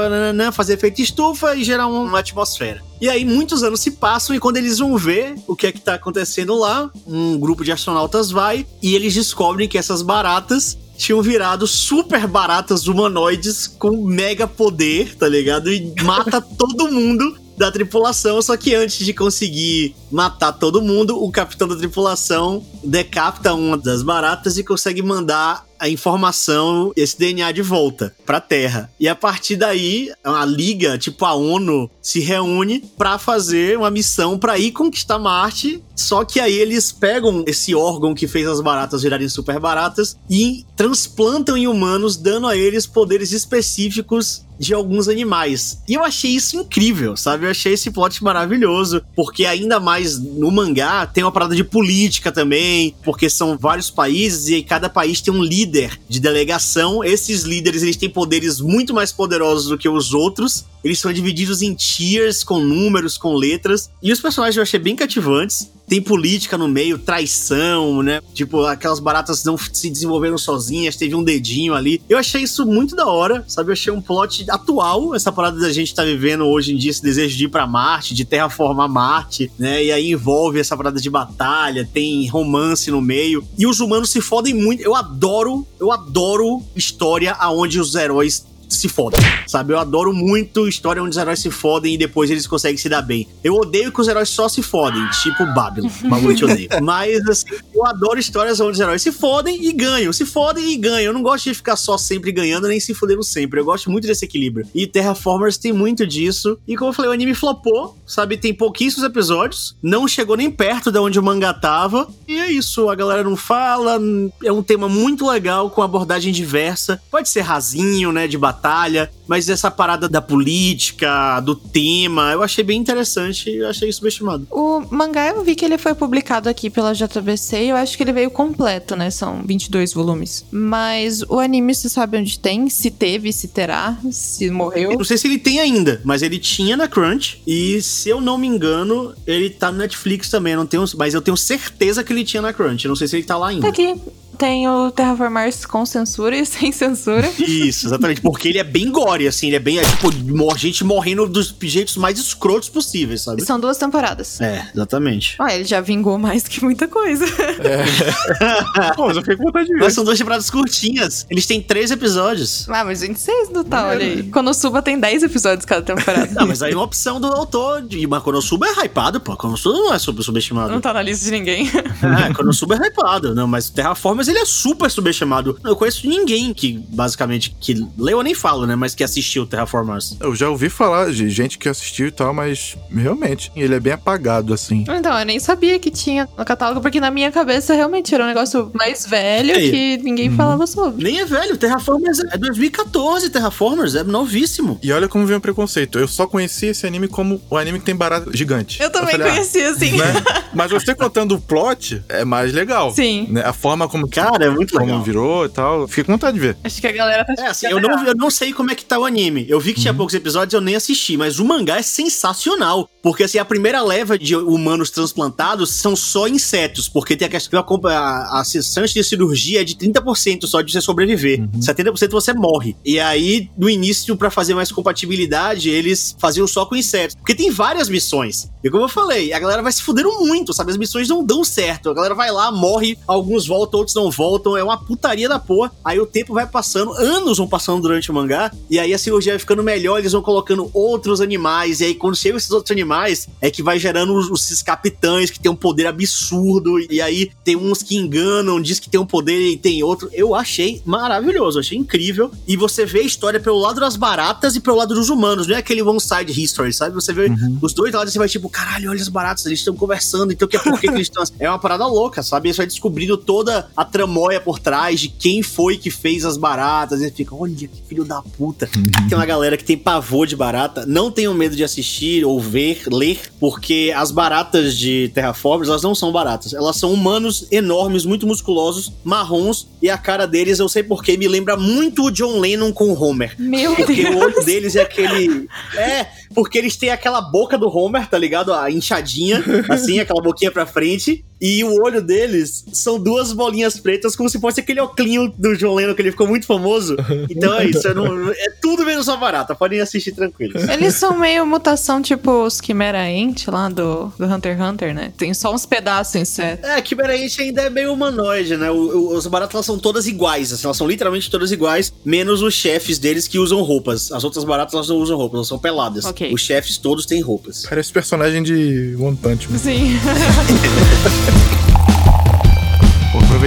[SPEAKER 2] fazer efeito estufa e gerar uma atmosfera. E aí muitos anos se passam e quando eles vão ver o que é que tá acontecendo lá, um grupo de astronautas vai e eles descobrem que essas baratas tinham virado super baratas humanoides com mega poder, tá ligado? E mata todo mundo da tripulação, só que antes de conseguir matar todo mundo, o capitão da tripulação decapita uma das baratas e consegue mandar a informação, esse DNA de volta pra Terra. E a partir daí, a liga, tipo a ONU, se reúne para fazer uma missão para ir conquistar Marte. Só que aí eles pegam esse órgão que fez as baratas virarem super baratas e transplantam em humanos, dando a eles poderes específicos de alguns animais. E eu achei isso incrível, sabe? Eu achei esse plot maravilhoso, porque ainda mais no mangá tem uma parada de política também, porque são vários países e cada país tem um líder de delegação. Esses líderes eles têm poderes muito mais poderosos do que os outros. Eles são divididos em tiers, com números, com letras. E os personagens eu achei bem cativantes. Tem política no meio, traição, né? Tipo, aquelas baratas não se desenvolveram sozinhas, teve um dedinho ali. Eu achei isso muito da hora, sabe? Eu achei um plot atual, essa parada da gente tá vivendo hoje em dia, esse desejo de ir pra Marte, de terraformar Marte, né? E aí envolve essa parada de batalha, tem romance no meio. E os humanos se fodem muito. Eu adoro, eu adoro história aonde os heróis se fodem, sabe? Eu adoro muito história onde os heróis se fodem e depois eles conseguem se dar bem. Eu odeio que os heróis só se fodem, tipo Babylon. Eu odeio. Mas, assim, eu adoro histórias onde os heróis se fodem e ganham. Se fodem e ganham. Eu não gosto de ficar só sempre ganhando, nem se fodendo sempre. Eu gosto muito desse equilíbrio. E Terraformers tem muito disso. E como eu falei, o anime flopou, sabe? Tem pouquíssimos episódios. Não chegou nem perto de onde o mangá tava. E é isso. A galera não fala. É um tema muito legal, com abordagem diversa. Pode ser rasinho, né? De batalha batalha, mas essa parada da política, do tema, eu achei bem interessante e achei subestimado.
[SPEAKER 1] O mangá eu vi que ele foi publicado aqui pela JBC e eu acho que ele veio completo, né? São 22 volumes. Mas o anime, você sabe onde tem? Se teve, se terá, se morreu?
[SPEAKER 2] Eu não sei se ele tem ainda, mas ele tinha na Crunch e se eu não me engano, ele tá no Netflix também, não tenho, mas eu tenho certeza que ele tinha na Crunch. Eu não sei se ele tá lá ainda.
[SPEAKER 1] Tá aqui tem o Terraformars com censura e sem censura.
[SPEAKER 2] Isso, exatamente. Porque ele é bem gore, assim. Ele é bem, é, tipo, gente morrendo dos jeitos mais escrotos possíveis, sabe?
[SPEAKER 1] São duas temporadas.
[SPEAKER 2] É, exatamente.
[SPEAKER 1] Ó, ele já vingou mais que muita coisa.
[SPEAKER 3] É. Pô, mas eu fiquei com vontade de ver.
[SPEAKER 2] Mas são duas temporadas curtinhas. Eles têm três episódios.
[SPEAKER 1] Ah, mas 26 no tal, olha aí. Konosuba tem 10 episódios cada temporada.
[SPEAKER 2] Não, mas aí é uma opção do autor. De... Mas Konosuba é hypado, pô. Konosuba não é subestimado.
[SPEAKER 1] Não tá na lista de ninguém.
[SPEAKER 2] É, Konosuba é hypado. Não, mas Terraformers ele é super subestimado. Eu conheço ninguém que, basicamente, que leu, eu nem falo, né? Mas que assistiu Terraformers.
[SPEAKER 3] Eu já ouvi falar de gente que assistiu e tal, mas realmente, ele é bem apagado, assim.
[SPEAKER 1] Então, eu nem sabia que tinha no catálogo, porque na minha cabeça realmente era um negócio mais velho que ninguém uhum. falava sobre.
[SPEAKER 2] Nem é velho, Terraformers é 2014, Terraformers, é novíssimo.
[SPEAKER 3] E olha como vem o preconceito. Eu só conheci esse anime como o anime que tem barata gigante.
[SPEAKER 1] Eu também eu falei, conheci, ah, assim. Né?
[SPEAKER 3] Mas você contando o plot é mais legal.
[SPEAKER 1] Sim.
[SPEAKER 3] Né? A forma como
[SPEAKER 2] Cara, é muito legal.
[SPEAKER 3] Como virou e tal. Fiquei com vontade de ver.
[SPEAKER 1] Acho que a galera tá
[SPEAKER 2] É, assim, eu não, eu não sei como é que tá o anime. Eu vi que tinha poucos episódios eu nem assisti, mas o mangá é sensacional. Porque, assim, a primeira leva de humanos transplantados são só insetos. Porque tem a questão a, a, a chance de cirurgia é de 30% só de você sobreviver.
[SPEAKER 3] Uhum.
[SPEAKER 2] 70% você morre. E aí, no início, pra fazer mais compatibilidade, eles faziam só com insetos. Porque tem várias missões. E como eu falei, a galera vai se fudendo muito, sabe? As missões não dão certo. A galera vai lá, morre, alguns voltam, outros não voltam. É uma putaria da porra. Aí o tempo vai passando, anos vão passando durante o mangá. E aí a cirurgia vai ficando melhor, eles vão colocando outros animais. E aí, quando chegam esses outros animais, é que vai gerando os, esses capitães que tem um poder absurdo. E aí tem uns que enganam, diz que tem um poder e tem outro. Eu achei maravilhoso, achei incrível. E você vê a história pelo lado das baratas e pelo lado dos humanos. Não é aquele one side history, sabe? Você vê
[SPEAKER 3] Uhum.
[SPEAKER 2] os dois lados e você vai tipo, caralho, olha as baratas, eles estão conversando, então que é por que eles estão. É uma parada louca, sabe? Você vai descobrindo toda a tramóia por trás de quem foi que fez as baratas. E você fica, olha que filho da puta. Tem uma galera que tem pavor de barata. Não tenham medo de assistir ou ver, ler, porque as baratas de Terraformers, elas não são baratas. Elas são humanos enormes, muito musculosos, marrons, e a cara deles, eu sei porquê, me lembra muito o John Lennon com o Homer.
[SPEAKER 1] Meu
[SPEAKER 2] Porque o
[SPEAKER 1] Deus.
[SPEAKER 2] olho deles é aquele. É, porque eles têm aquela boca do Homer, tá ligado? A inchadinha, assim, aquela boquinha pra frente. E o olho deles são duas bolinhas pretas, como se fosse aquele oclinho do John Lennon, que ele ficou muito famoso. Então é isso, é, não- é tudo menos só barata. Podem assistir tranquilos.
[SPEAKER 1] Eles são meio mutação, tipo os Chimera Ant lá do, do Hunter x Hunter, né? Tem só uns pedaços inseto.
[SPEAKER 2] É, que Ant ainda é meio humanoide, né? O, o, as baratas elas são todas iguais, assim, elas são literalmente todas iguais, menos os chefes deles que usam roupas. As outras baratas elas não usam roupas, elas são peladas.
[SPEAKER 1] Ok.
[SPEAKER 2] Os chefes todos têm roupas.
[SPEAKER 3] Parece personagem de One Punch Man.
[SPEAKER 1] Sim.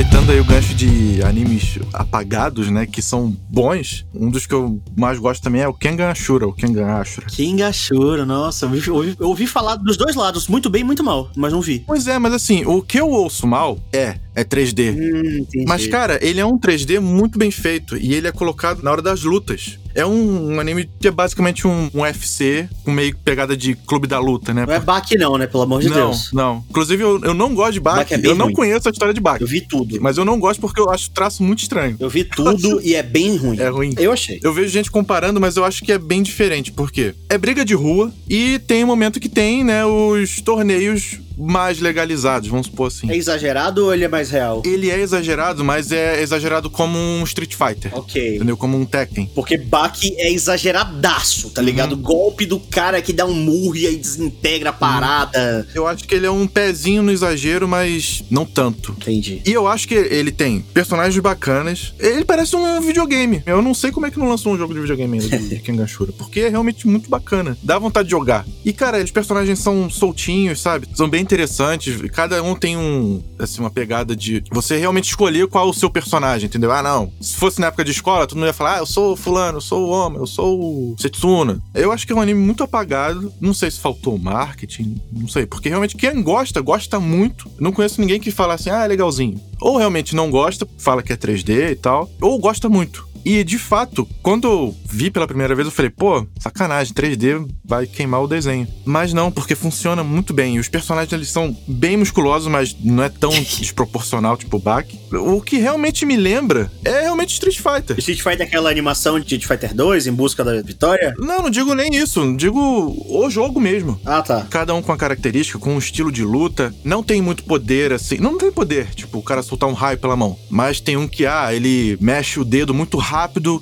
[SPEAKER 3] Aproveitando aí o gancho de animes apagados, né, que são bons, um dos que eu mais gosto também é o Kengan Ashura, o Kengan Ashura.
[SPEAKER 2] King Ashura, nossa, eu ouvi, eu ouvi- falar dos dois lados, muito bem e muito mal, mas não vi.
[SPEAKER 3] Pois é, mas assim, o que eu ouço mal é, é 3D.
[SPEAKER 2] Hum.
[SPEAKER 3] Mas, cara, ele é um 3D muito bem feito e ele é colocado na hora das lutas. É um, um anime que é basicamente um, um UFC com meio pegada de clube da luta, né?
[SPEAKER 2] Não é Baki não, né? Pelo amor de
[SPEAKER 3] não,
[SPEAKER 2] Deus.
[SPEAKER 3] não. Inclusive, eu, eu não gosto de. Baki
[SPEAKER 2] é
[SPEAKER 3] eu não
[SPEAKER 2] ruim.
[SPEAKER 3] conheço a história de Baki.
[SPEAKER 2] Eu vi tudo.
[SPEAKER 3] Mas eu não gosto porque eu acho o traço muito estranho.
[SPEAKER 2] Eu vi tudo e é bem ruim.
[SPEAKER 3] É ruim.
[SPEAKER 2] Eu achei.
[SPEAKER 3] Eu vejo gente comparando, mas eu acho que é bem diferente, porque é briga de rua e tem um momento que tem, né, os torneios mais legalizados, vamos supor assim.
[SPEAKER 2] É exagerado ou ele é mais real?
[SPEAKER 3] Ele é exagerado, mas é exagerado como um Street Fighter.
[SPEAKER 2] Ok.
[SPEAKER 3] Entendeu? Como um Tekken.
[SPEAKER 2] Porque Baki é exageradaço, tá ligado?
[SPEAKER 3] Uhum.
[SPEAKER 2] Golpe do cara que dá um murro e aí desintegra a parada.
[SPEAKER 3] Eu acho que ele é um pezinho no exagero, mas não tanto.
[SPEAKER 2] Entendi.
[SPEAKER 3] E eu acho que ele tem personagens bacanas. Ele parece um videogame. Eu não sei como é que não lançou um jogo de videogame ainda de Kengashura, porque é realmente muito bacana. Dá vontade de jogar. E, cara, os personagens são soltinhos, sabe? São bem interessantes. Cada um tem um, assim, uma pegada de você realmente escolher qual é o seu personagem, entendeu? Ah, não. Se fosse na época de escola, todo mundo ia falar, ah, eu sou fulano, eu sou o homem, eu sou o Setsuna. Eu acho que é um anime muito apagado. Não sei se faltou marketing, não sei. Porque realmente quem gosta, gosta muito. Não conheço ninguém que fala assim, ah, é legalzinho. Ou realmente não gosta, fala que é 3D e tal, ou gosta muito. E de fato, quando eu vi pela primeira vez, eu falei, pô, sacanagem, 3D vai queimar o desenho. Mas não, porque funciona muito bem. E os personagens eles são bem musculosos, mas não é tão desproporcional, tipo o Baki. O que realmente me lembra é realmente Street Fighter.
[SPEAKER 2] Street Fighter é aquela animação de Street Fighter 2 em busca da vitória?
[SPEAKER 3] Não, não digo nem isso, digo o jogo mesmo.
[SPEAKER 2] Ah, tá.
[SPEAKER 3] Cada um com a característica, com um estilo de luta. Não tem muito poder, assim. Não tem poder, tipo, o cara soltar um raio pela mão. Mas tem um que, ah, ele mexe o dedo muito rápido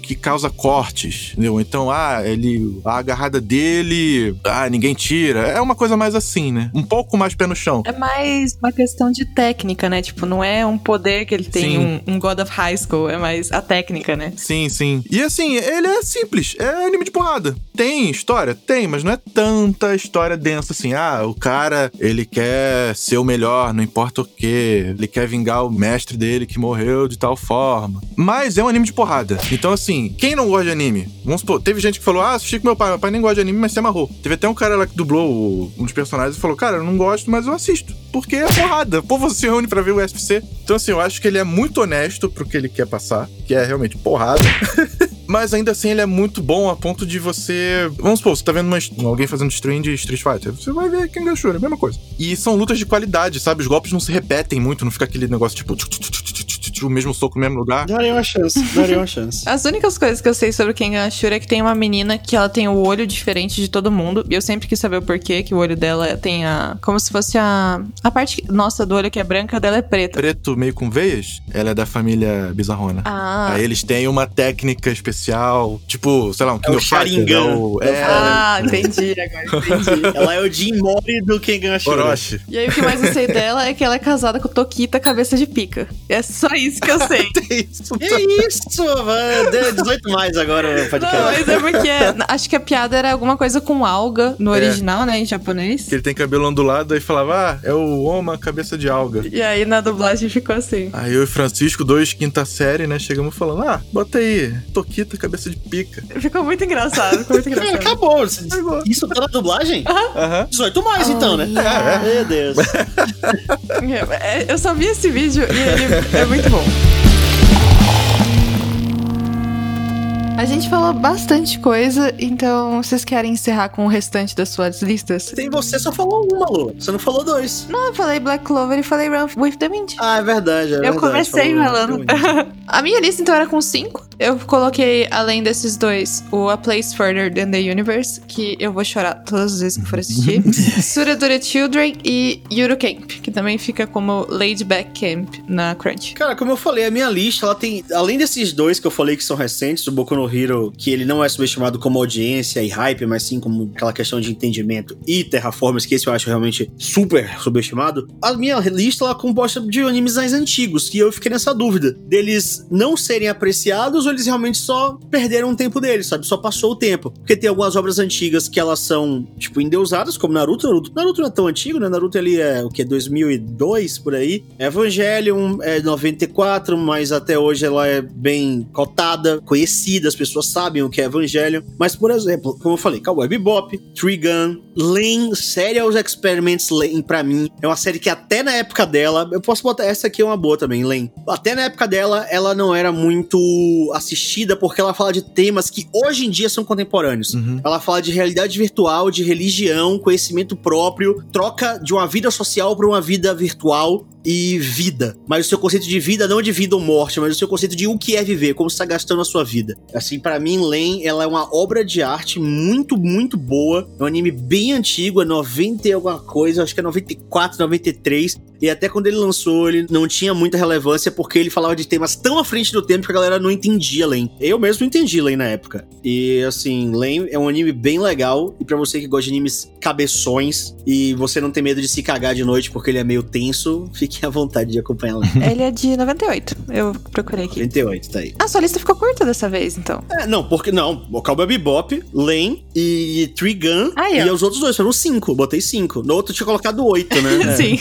[SPEAKER 3] que causa cortes, entendeu? Então, ah, ele. A agarrada dele. Ah, ninguém tira. É uma coisa mais assim, né? Um pouco mais pé no chão.
[SPEAKER 1] É mais uma questão de técnica, né? Tipo, não é um poder que ele tem, um, um God of High School, é mais a técnica, né?
[SPEAKER 3] Sim, sim. E assim, ele é simples, é anime de porrada. Tem história? Tem, mas não é tanta história densa assim. Ah, o cara, ele quer ser o melhor, não importa o quê. Ele quer vingar o mestre dele que morreu de tal forma. Mas é um anime de porrada. Então, assim, quem não gosta de anime? Vamos supor, teve gente que falou, ah, assisti com meu pai, meu pai nem gosta de anime, mas se amarrou. Teve até um cara lá que dublou um dos personagens e falou, cara, eu não gosto, mas eu assisto. Porque é porrada. O povo se reúne pra ver o UFC. Então, assim, eu acho que ele é muito honesto pro que ele quer passar, que é realmente porrada. Mas ainda assim ele é muito bom a ponto de você. Vamos supor, você tá vendo uma- alguém fazendo stream de Street Fighter. Você vai ver quem Ashura, é a mesma coisa. E são lutas de qualidade, sabe? Os golpes não se repetem muito, não fica aquele negócio tipo. Bate o mesmo soco no mesmo lugar.
[SPEAKER 2] Daria uma chance, daria uma chance.
[SPEAKER 1] As únicas coisas que eu sei sobre Kengan Ashura é que tem uma menina que ela tem o olho diferente de todo mundo. E eu sempre quis saber o porquê que o olho dela tem a. Como se fosse a. A parte nossa do olho que é branca dela é preta.
[SPEAKER 3] Preto meio com veias, ela é da família bizarrona.
[SPEAKER 1] Ah.
[SPEAKER 3] Aí eles têm uma técnica especial, tipo, sei lá, um King
[SPEAKER 2] o
[SPEAKER 3] Fighters,
[SPEAKER 2] Sharingan.
[SPEAKER 3] é o- É,
[SPEAKER 1] Ah, entendi agora, entendi.
[SPEAKER 2] Ela é o Jim Mori do Kengan Ashura.
[SPEAKER 3] Orochi.
[SPEAKER 1] E aí o que mais eu sei dela é que ela é casada com o Tokita cabeça de pica. É só isso que eu sei.
[SPEAKER 3] Isso.
[SPEAKER 2] Que isso, mano? Deu 18 mais agora o
[SPEAKER 1] Não,
[SPEAKER 2] podcast.
[SPEAKER 1] mas é porque. Acho que a piada era alguma coisa com alga no
[SPEAKER 3] É.
[SPEAKER 1] original, né? Em japonês.
[SPEAKER 3] Que ele tem cabelo ondulado e falava, ah, é o Oma cabeça de alga.
[SPEAKER 1] E aí na dublagem ficou assim.
[SPEAKER 3] Aí eu e Francisco, dois quinta série, né, chegamos falando, ah, bota aí, Toquita, cabeça de pica.
[SPEAKER 1] Ficou muito engraçado, ficou muito
[SPEAKER 2] É,
[SPEAKER 1] engraçado.
[SPEAKER 2] acabou. Isso tá na dublagem?
[SPEAKER 3] Aham.
[SPEAKER 2] 18 mais, então, né? Meu Deus.
[SPEAKER 1] É, Eu só vi esse vídeo e ele é muito bom. A gente falou bastante coisa, então vocês querem encerrar com o restante das suas listas?
[SPEAKER 2] Tem você só falou uma, Lu. Você não falou dois.
[SPEAKER 1] Não, eu falei Black Clover e falei Run with the Wind.
[SPEAKER 2] Ah, é verdade. É
[SPEAKER 1] eu
[SPEAKER 2] verdade,
[SPEAKER 1] comecei
[SPEAKER 2] falou
[SPEAKER 1] falando.
[SPEAKER 2] muito.
[SPEAKER 1] A minha lista então era com cinco. Eu coloquei, além desses dois, o A Place Further Than the Universe, que eu vou chorar todas as vezes que for assistir. Suradura Children e Yuru Camp, que também fica como Laid Back Camp na Crunch.
[SPEAKER 2] Cara, como eu falei, a minha lista, ela tem. Além desses dois que eu falei que são recentes, o Boku no Hero, que ele não é subestimado como audiência e hype, mas sim como aquela questão de entendimento, e Terraformers, que esse eu acho realmente super subestimado. A minha lista, ela é composta de animes mais antigos, que eu fiquei nessa dúvida deles não serem apreciados eles realmente só perderam o tempo deles, sabe? Só passou o tempo. Porque tem algumas obras antigas que elas são, tipo, endeusadas, como Naruto. Naruto, Naruto não é tão antigo, né? Naruto ele é o que? 2002 por aí. Evangelion é 94, mas até hoje ela é bem cotada, conhecida, as pessoas sabem o que é Evangelion. Mas, por exemplo, como eu falei, Cowboy Bebop, Trigun, Lane, Serial Experiments Lane, pra mim, é uma série que até na época dela, eu posso botar essa aqui é uma boa também, Lane. Até na época dela, ela não era muito assistida porque ela fala de temas que hoje em dia são contemporâneos.
[SPEAKER 3] Uhum.
[SPEAKER 2] Ela fala de realidade virtual, de religião, conhecimento próprio, troca de uma vida social para uma vida virtual e vida. Mas o seu conceito de vida não de vida ou morte, mas o seu conceito de o que é viver, como você está gastando a sua vida. Assim, para mim, Len, ela é uma obra de arte muito, muito boa. É um anime bem antigo, é 90 e alguma coisa, acho que é 94, 93. E até quando ele lançou, ele não tinha muita relevância porque ele falava de temas tão à frente do tempo que a galera não entendia Len. Eu mesmo não entendi Len na época. E assim, Len é um anime bem legal. E pra você que gosta de animes cabeções e você não tem medo de se cagar de noite porque ele é meio tenso, fique à vontade de acompanhar Len.
[SPEAKER 1] Ele é de 98. Eu procurei aqui.
[SPEAKER 2] 38, tá aí.
[SPEAKER 1] A sua lista ficou curta dessa vez, então.
[SPEAKER 2] É, não, porque não. O Cowboy Bebop, Len e Trigun.
[SPEAKER 1] Aí,
[SPEAKER 2] e os outros dois foram cinco. Botei cinco. No outro eu tinha colocado oito, né? É.
[SPEAKER 1] Sim.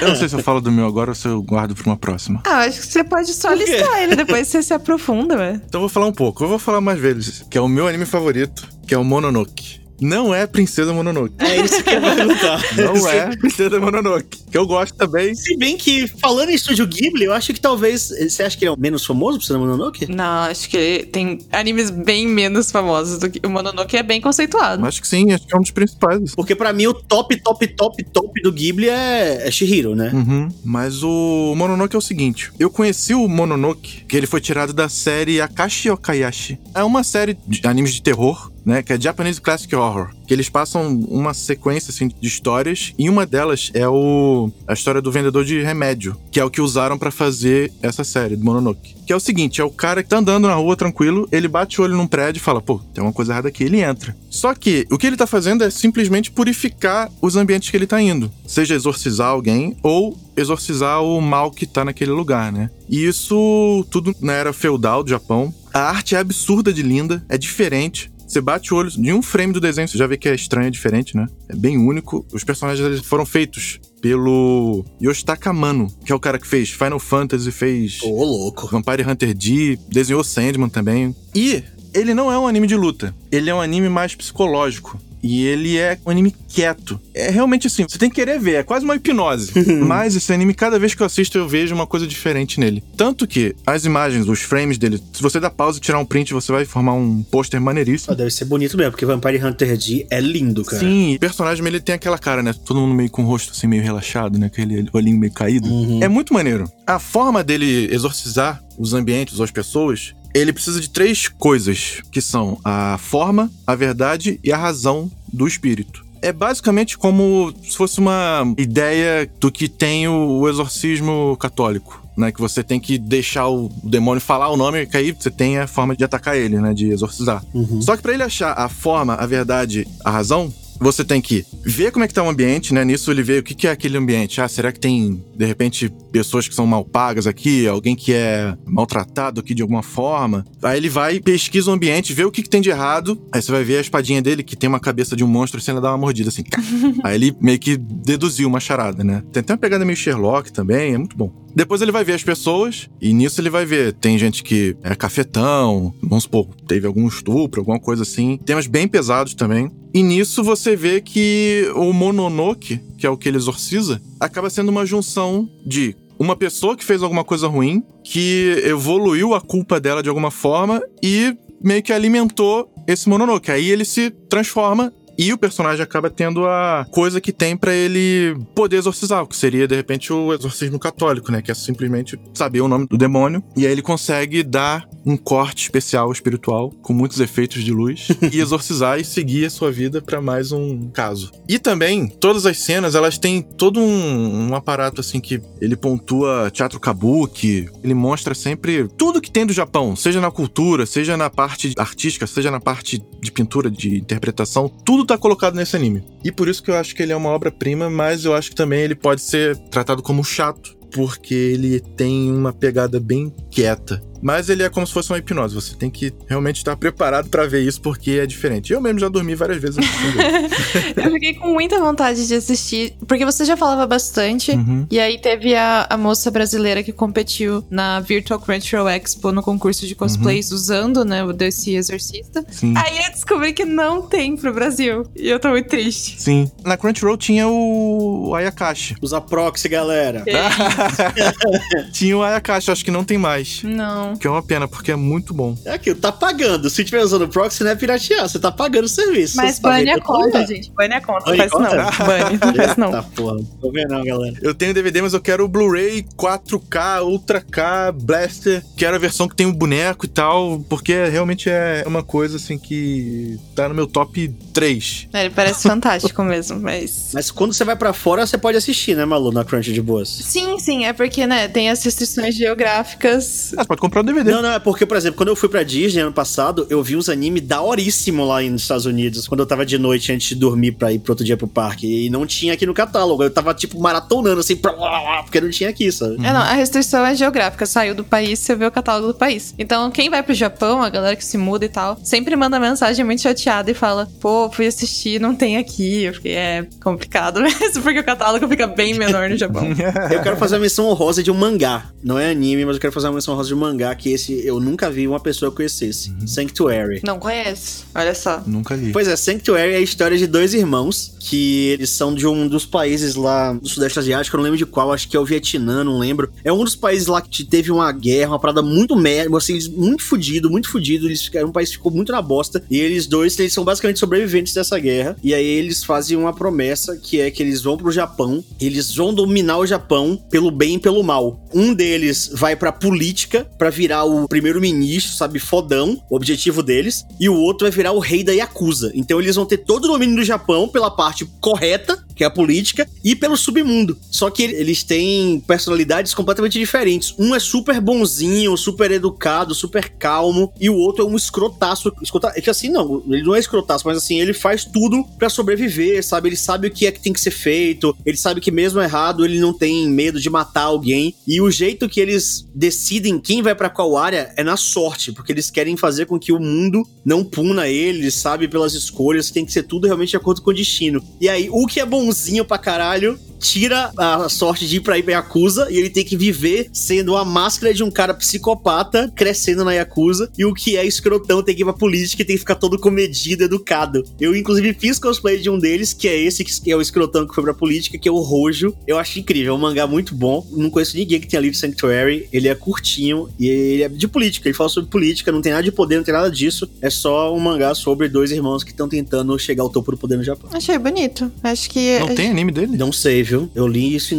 [SPEAKER 3] Eu não sei se eu falo do meu agora ou se eu guardo pra uma próxima.
[SPEAKER 1] ah, acho que você pode só listar ele, depois você se aprofunda, velho.
[SPEAKER 3] Então eu vou falar um pouco. Eu vou falar mais vezes, que é o meu anime favorito, que é o Mononoke. Não é Princesa Mononoke.
[SPEAKER 2] É isso que eu vou perguntar.
[SPEAKER 3] Não é Princesa Mononoke. Que eu gosto também.
[SPEAKER 2] Se bem que, falando em Estúdio Ghibli, eu acho que talvez. Você acha que ele é o menos famoso pro Cinema Mononoke?
[SPEAKER 1] Não, acho que tem animes bem menos famosos do que o Mononoke é bem conceituado.
[SPEAKER 3] Acho que sim, acho que é um dos principais.
[SPEAKER 2] Porque pra mim o top, top, top, top do Ghibli é, é Shihiro, né?
[SPEAKER 3] Uhum. Mas o Mononoke é o seguinte: eu conheci o Mononoke, que ele foi tirado da série Akashi Okayashi. É uma série de animes de terror, né? Que é Japanese Classic Horror. Que eles passam uma sequência assim, de histórias, e uma delas é o a história do vendedor de remédio, que é o que usaram pra fazer essa série do Mononoke. Que é o seguinte: é o cara que tá andando na rua tranquilo, ele bate o olho num prédio e fala, pô, tem uma coisa errada aqui, ele entra. Só que o que ele tá fazendo é simplesmente purificar os ambientes que ele tá indo. Seja exorcizar alguém ou exorcizar o mal que tá naquele lugar, né? E isso tudo na era feudal do Japão. A arte é absurda de linda, é diferente. Você bate o olho de um frame do desenho, você já vê que é estranho, é diferente, né? É bem único. Os personagens foram feitos pelo Yoshitaka Amano, que é o cara que fez Final Fantasy, fez
[SPEAKER 2] Ô, louco.
[SPEAKER 3] Vampire Hunter D, desenhou Sandman também. E ele não é um anime de luta, ele é um anime mais psicológico. E ele é um anime quieto. É realmente assim, você tem que querer ver, é quase uma hipnose. Mas esse anime, cada vez que eu assisto, eu vejo uma coisa diferente nele. Tanto que as imagens, os frames dele, se você dar pausa e tirar um print, você vai formar um pôster maneiríssimo.
[SPEAKER 2] Ah, deve ser bonito mesmo, porque Vampire Hunter D é lindo, cara.
[SPEAKER 3] Sim, o personagem ele tem aquela cara, né? Todo mundo meio com o rosto assim, meio relaxado, né? Aquele olhinho meio caído.
[SPEAKER 2] Uhum.
[SPEAKER 3] É muito maneiro. A forma dele exorcizar os ambientes ou as pessoas ele precisa de três coisas, que são a forma, a verdade e a razão do espírito. É basicamente como se fosse uma ideia do que tem o exorcismo católico. Né, que você tem que deixar o demônio falar o nome, que aí você tem a forma de atacar ele, né? De exorcizar.
[SPEAKER 2] Uhum.
[SPEAKER 3] Só que para ele achar a forma, a verdade, a razão, você tem que ver como é que tá o ambiente, né? Nisso ele vê o que, que é aquele ambiente. Ah, será que tem, de repente, pessoas que são mal pagas aqui? Alguém que é maltratado aqui de alguma forma? Aí ele vai, pesquisa o ambiente, vê o que, que tem de errado. Aí você vai ver a espadinha dele, que tem uma cabeça de um monstro, e você ainda dá uma mordida assim. Aí ele meio que deduziu uma charada, né? Tem até uma pegada meio Sherlock também, é muito bom. Depois ele vai ver as pessoas, e nisso ele vai ver. Tem gente que é cafetão, vamos supor, teve algum estupro, alguma coisa assim. Temas bem pesados também. E nisso você vê que o Mononoke, que é o que ele exorciza, acaba sendo uma junção de uma pessoa que fez alguma coisa ruim, que evoluiu a culpa dela de alguma forma e meio que alimentou esse Mononoke. Aí ele se transforma e o personagem acaba tendo a coisa que tem pra ele poder exorcizar, o que seria de repente o exorcismo católico, né? Que é simplesmente saber o nome do demônio. E aí ele consegue dar um corte especial espiritual com muitos efeitos de luz e exorcizar e seguir a sua vida pra mais um caso. E também, todas as cenas, elas têm todo um, um aparato assim que ele pontua teatro kabuki, ele mostra sempre tudo que tem do Japão, seja na cultura, seja na parte artística, seja na parte de pintura, de interpretação, tudo tá colocado nesse anime. E por isso que eu acho que ele é uma obra-prima, mas eu acho que também ele pode ser tratado como chato, porque ele tem uma pegada bem quieta. Mas ele é como se fosse uma hipnose. Você tem que realmente estar preparado pra ver isso, porque é diferente. Eu mesmo já dormi várias vezes.
[SPEAKER 1] Eu fiquei com muita vontade de assistir, porque você já falava bastante.
[SPEAKER 3] Uhum.
[SPEAKER 1] E aí teve a, a moça brasileira que competiu na Virtual Crunchyroll Expo no concurso de cosplays usando, né, o desse exorcista.
[SPEAKER 3] Sim.
[SPEAKER 1] Aí eu descobri que não tem pro Brasil. E eu tô muito triste.
[SPEAKER 3] Sim. Na Crunchyroll tinha o Ayakashi.
[SPEAKER 2] Usa proxy, galera.
[SPEAKER 3] tinha o Ayakashi, acho que não tem mais.
[SPEAKER 1] Não.
[SPEAKER 3] Que é uma pena, porque é muito bom.
[SPEAKER 2] É aquilo, tá pagando. Se tiver usando proxy, não é piratear. Você tá pagando o serviço.
[SPEAKER 1] Mas
[SPEAKER 2] tá
[SPEAKER 1] bane
[SPEAKER 2] vendo
[SPEAKER 1] a conta,
[SPEAKER 2] pra
[SPEAKER 1] gente. Bane a conta.
[SPEAKER 2] Bane
[SPEAKER 1] Não faz
[SPEAKER 2] conta?
[SPEAKER 1] não. Bane, não faz não.
[SPEAKER 2] Eita porra, não tô vendo não, galera.
[SPEAKER 3] Eu tenho DVD, mas eu quero o Blu-ray 4K, Ultra K, Blaster. Quero a versão que tem o boneco e tal, porque realmente é uma coisa assim que tá no meu top 3.
[SPEAKER 1] É, Ele parece fantástico mesmo, mas...
[SPEAKER 2] Mas quando você vai pra fora, você pode assistir, né, Malu, na Crunch de boas.
[SPEAKER 1] Sim, sim, é porque, né, tem as restrições geográficas.
[SPEAKER 3] Ah, você pode comprar um DVD.
[SPEAKER 2] Não, não, é porque, por exemplo, quando eu fui pra Disney ano passado, eu vi uns animes daoríssimos lá nos Estados Unidos, quando eu tava de noite antes de dormir pra ir pro outro dia pro parque. E não tinha aqui no catálogo. Eu tava, tipo, maratonando assim, porque não tinha aqui, sabe?
[SPEAKER 1] É, não, a restrição é geográfica. Saiu do país, você vê o catálogo do país. Então, quem vai pro Japão, a galera que se muda e tal, sempre manda mensagem muito chateada e fala: pô, fui assistir, não tem aqui. Porque é complicado mesmo, porque o catálogo fica bem menor no Japão.
[SPEAKER 2] Eu quero fazer uma menção honrosa de um mangá. Não é anime, mas eu quero fazer uma menção honrosa de um mangá que esse eu nunca vi uma pessoa conhecesse. Sanctuary.
[SPEAKER 1] não conhece? Olha só.
[SPEAKER 3] Nunca li.
[SPEAKER 2] Pois é, Sanctuary é a história de dois irmãos que eles são de um dos países lá do Sudeste Asiático, eu não lembro de qual, acho que é o Vietnã, não lembro. É um dos países lá que teve uma guerra, uma parada muito merda, assim, muito fudido, muito fudido. Eles ficaram, um país que ficou muito na bosta. E eles dois, eles são basicamente sobreviventes dessa guerra. E aí eles fazem uma promessa que é que eles vão pro Japão, eles vão dominar o Japão pelo bem e pelo mal. Um deles vai pra política pra virar o primeiro-ministro, sabe, fodão, o objetivo deles, e o outro vai virar o rei da Yakuza. Então eles vão ter todo o domínio do Japão pela parte correta, que é a política, e pelo submundo. Só que eles têm personalidades completamente diferentes. Um é super bonzinho, super educado, super calmo, e o outro é um escrotaço. Escrota... É que assim, não, ele não é escrotaço, mas assim, ele faz tudo pra sobreviver, sabe? Ele sabe o que é que tem que ser feito, ele sabe que mesmo errado, ele não tem medo de matar alguém. E o jeito que eles decidem quem vai pra qual área é na sorte, porque eles querem fazer com que o mundo não puna eles, sabe? Pelas escolhas, tem que ser tudo realmente de acordo com o destino. E aí, o que é bonzinho pra caralho tira a sorte de ir pra Yakuza e ele tem que viver sendo a máscara de um cara psicopata crescendo na Yakuza e o que é escrotão tem que ir pra política e tem que ficar todo comedido, educado. Eu, inclusive, fiz cosplay de um deles, que é esse que é o escrotão que foi pra política, que é o Rojo. Eu acho incrível, é um mangá muito bom. Não conheço ninguém que tenha lido Sanctuary. Ele é curtinho e ele é de política. Ele fala sobre política, não tem nada de poder, não tem nada disso. É só um mangá sobre dois irmãos que estão tentando chegar ao topo do poder no Japão.
[SPEAKER 1] Achei bonito. Acho que.
[SPEAKER 3] Não tem anime dele?
[SPEAKER 2] Não sei, viu? Eu li isso em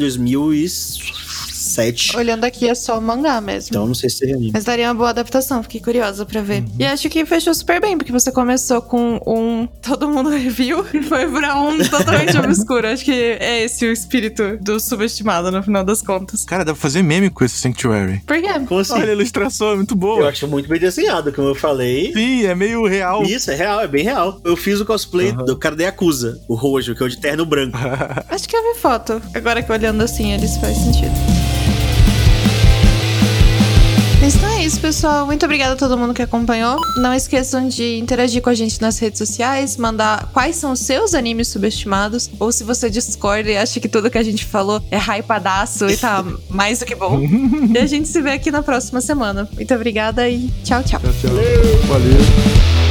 [SPEAKER 2] 2007.
[SPEAKER 1] Olhando aqui é só o mangá mesmo.
[SPEAKER 2] Então não sei se teve anime.
[SPEAKER 1] Mas daria uma boa adaptação, fiquei curiosa pra ver. E acho que fechou super bem, porque você começou com um todo mundo review e foi pra um totalmente obscuro. Acho que é esse o espírito do subestimado no final das contas.
[SPEAKER 3] Cara, dá pra fazer meme com esse Sanctuary.
[SPEAKER 1] Por quê?
[SPEAKER 2] Como assim?
[SPEAKER 3] Olha a ilustração, é muito
[SPEAKER 2] Eu
[SPEAKER 3] boa.
[SPEAKER 2] acho muito bem desenhado, como eu falei.
[SPEAKER 3] Sim, é meio real.
[SPEAKER 2] Isso, é real, é bem real. Eu fiz o cosplay
[SPEAKER 3] Aham.
[SPEAKER 2] do cara da Yakuza, o Rojo, que é o de terno branco.
[SPEAKER 1] Acho que eu vi foto. Agora que olhando assim, eles faz sentido. Então é isso, pessoal. Muito obrigada a todo mundo que acompanhou. Não esqueçam de interagir com a gente nas redes sociais, mandar quais são os seus animes subestimados, ou se você discorda e acha que tudo que a gente falou é hypadaço e tá mais do que bom. e a gente se vê aqui na próxima semana. Muito obrigada e tchau, tchau.
[SPEAKER 3] Tchau, tchau. Valeu.